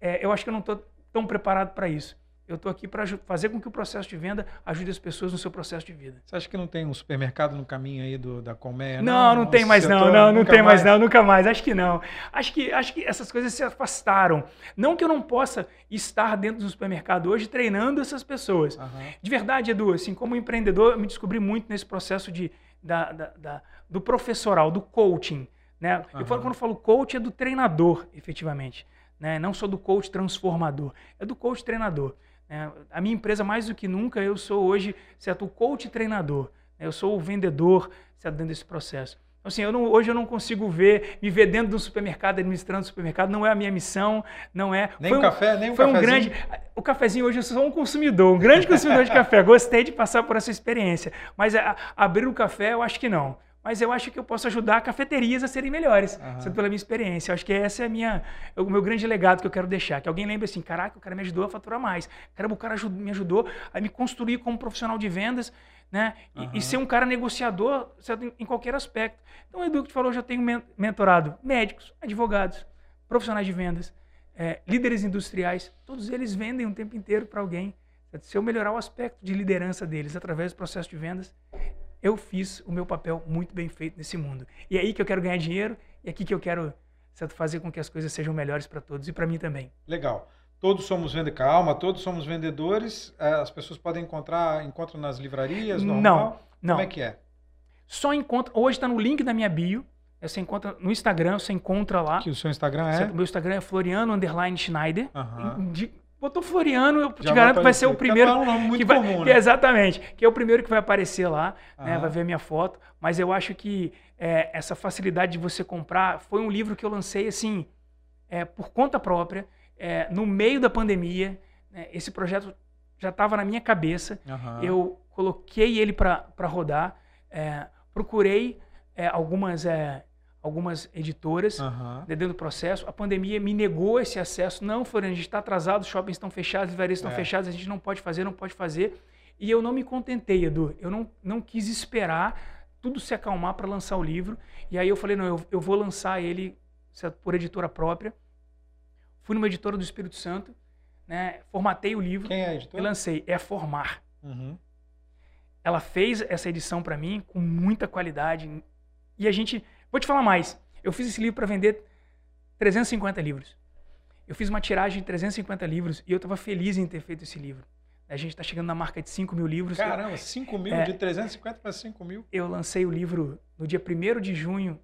é, eu acho que eu não estou tão preparado para isso. Eu estou aqui para fazer com que o processo de venda ajude as pessoas no seu processo de vida. Você acha que não tem um supermercado no caminho aí do, da colmeia? Não, não, tem mais não, setor? não, não Nunca tem mais não, nunca mais. Acho que não. Acho que, acho que essas coisas se afastaram. Não que eu não possa estar dentro do supermercado hoje treinando essas pessoas. Aham. De verdade, Edu, assim, como empreendedor, eu me descobri muito nesse processo de, da, da- da- do professoral, do coaching. Né? Eu falo, quando eu falo coach, é do treinador, efetivamente. Né? Não só do coach transformador, é do coach treinador. Né? A minha empresa, mais do que nunca, eu sou hoje certo, o coach treinador. né? Eu sou o vendedor certo, dentro desse processo. Então, Assim, eu não- hoje eu não consigo ver, me ver dentro do supermercado, administrando o supermercado, não é a minha missão, não é. Nem Foi um café, nem um foi um grande. O cafezinho hoje eu sou um consumidor, um grande consumidor de café. Gostei de passar por essa experiência. Mas a- abrir o café, eu acho que não. Mas eu acho que eu posso ajudar cafeterias a serem melhores, Aham. sendo pela minha experiência. Eu acho que essa é a minha, o meu grande legado que eu quero deixar. Que alguém lembre assim: caraca, o cara me ajudou a faturar mais. Caramba, o cara aju- me ajudou a me construir como profissional de vendas, né? E, Aham. e ser um cara negociador certo? Em, qualquer aspecto. Então, o Edu que te falou, eu já tenho men- mentorado médicos, advogados, profissionais de vendas, eh, líderes industriais. Todos eles vendem o tempo inteiro para alguém. certo? Se eu melhorar o aspecto de liderança deles através do processo de vendas, eu fiz o meu papel muito bem feito nesse mundo. E é aí que eu quero ganhar dinheiro e é aqui que eu quero certo, fazer com que as coisas sejam melhores para todos e para mim também. Legal. Todos somos vendedores, calma, todos somos vendedores. eh, As pessoas podem encontrar, encontram nas livrarias, normal? Não, não. Como é que é? Só encontra. Hoje está no link da minha bio. Você encontra no Instagram, você encontra lá. Que o seu Instagram Certo? é? O meu Instagram é Floriano Underline Schneider. De- botou Floriano, eu te Já garanto que vai ser o primeiro. é um nome muito que vai, comum, né? exatamente, que é o primeiro que vai aparecer lá, né, vai ver a minha foto. Mas eu acho que é, essa facilidade de você comprar foi um livro que eu lancei assim, é, por conta própria, é, no meio da pandemia. né, esse projeto já estava na minha cabeça. Aham. Eu coloquei ele para rodar, é, procurei é, algumas, é, algumas editoras né, dentro do processo. A pandemia me negou esse acesso. Não, Floriano, a gente está atrasado, os shoppings estão fechados, as livrarias estão É. fechadas, a gente não pode fazer, não pode fazer. E eu não me contentei, Edu. Eu não, não quis esperar tudo se acalmar para lançar o livro. E aí eu falei, não, eu, eu vou lançar ele por editora própria. Fui numa editora do Espírito Santo, né, formatei o livro Quem é a e editora? lancei. É Formar. Uhum. Ela fez essa edição para mim com muita qualidade. E a gente. Vou te falar mais. Eu fiz esse livro para vender 350 livros. Eu fiz uma tiragem de 350 livros e eu estava feliz em ter feito esse livro. A gente está chegando na marca de 5 mil livros. Caramba, 5 mil, É. de 350 para 5 mil Eu lancei o livro no dia 1 de junho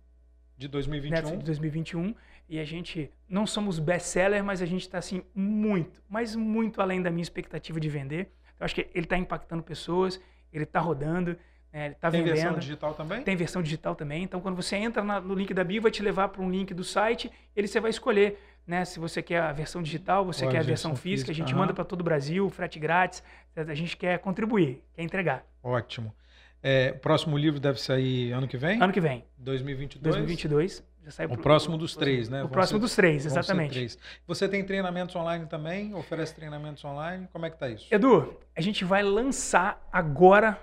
de né, 2021. de 2021 e a gente não somos best-seller, mas a gente está assim muito, mas muito além da minha expectativa de vender. Eu acho que ele está impactando pessoas, ele está rodando, ele está Tem vendendo. versão digital também? Tem versão digital também. Então, quando você entra na- no link da bio, vai te levar para um link do site. Ele você vai escolher, né? Se você quer a versão digital, você Ou a quer a versão versão física. A gente física, manda para todo o Brasil, frete grátis. A gente quer contribuir, quer entregar. Ótimo. É, o próximo livro deve sair ano que vem? Ano que vem, 2022? 2022, já sai O pro- próximo dos três, né? O Vão próximo ser- dos três, exatamente. três. Você tem treinamentos online também? Oferece treinamentos online? Como é que tá isso? Edu, a gente vai lançar agora,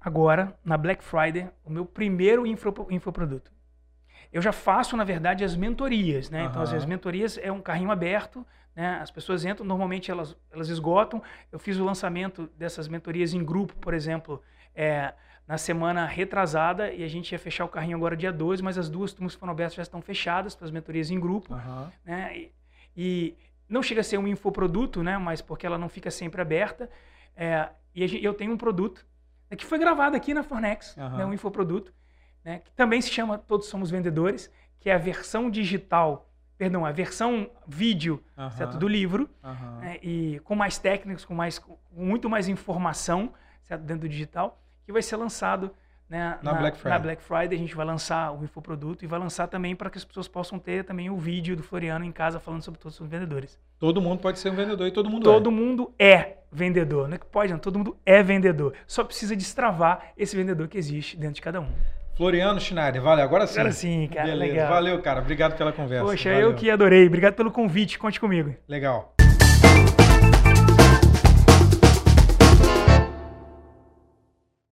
agora, na Black Friday, o meu primeiro info- infoproduto. eu já faço, na verdade, as mentorias, né? Então, às Aham. vezes, mentorias é um carrinho aberto, né? As pessoas entram, normalmente elas, elas esgotam. Eu fiz o lançamento dessas mentorias em grupo, por exemplo, é, na semana retrasada, e a gente ia fechar o carrinho agora dia 12, mas as duas turmas que foram abertas já estão fechadas para as mentorias em grupo Aham. né? E, e não chega a ser um infoproduto, né? Mas porque ela não fica sempre aberta. É, e eu tenho um produto que foi gravado aqui na Fornex, Aham. né? Um infoproduto, né? Que também se chama Todos Somos Vendedores, que é a versão digital, perdão, a versão vídeo, Aham. certo? Do livro, Aham. né, e com mais técnicas, com mais, com muito mais informação, certo? Dentro do digital, que vai ser lançado né, Na Black Friday. na Black Friday. A gente vai lançar o infoproduto e vai lançar também para que as pessoas possam ter também o vídeo do Floriano em casa falando sobre todos os vendedores. Todo mundo pode ser um vendedor e todo mundo Todo mundo é vendedor, não é que pode, não, todo mundo é vendedor. Só precisa destravar esse vendedor que existe dentro de cada um. é. Floriano Schneider, valeu. Agora sim. Agora sim, cara, Beleza. legal. Valeu, cara. Obrigado pela conversa. Poxa, Valeu. eu que adorei. Obrigado pelo convite, conte comigo. Legal.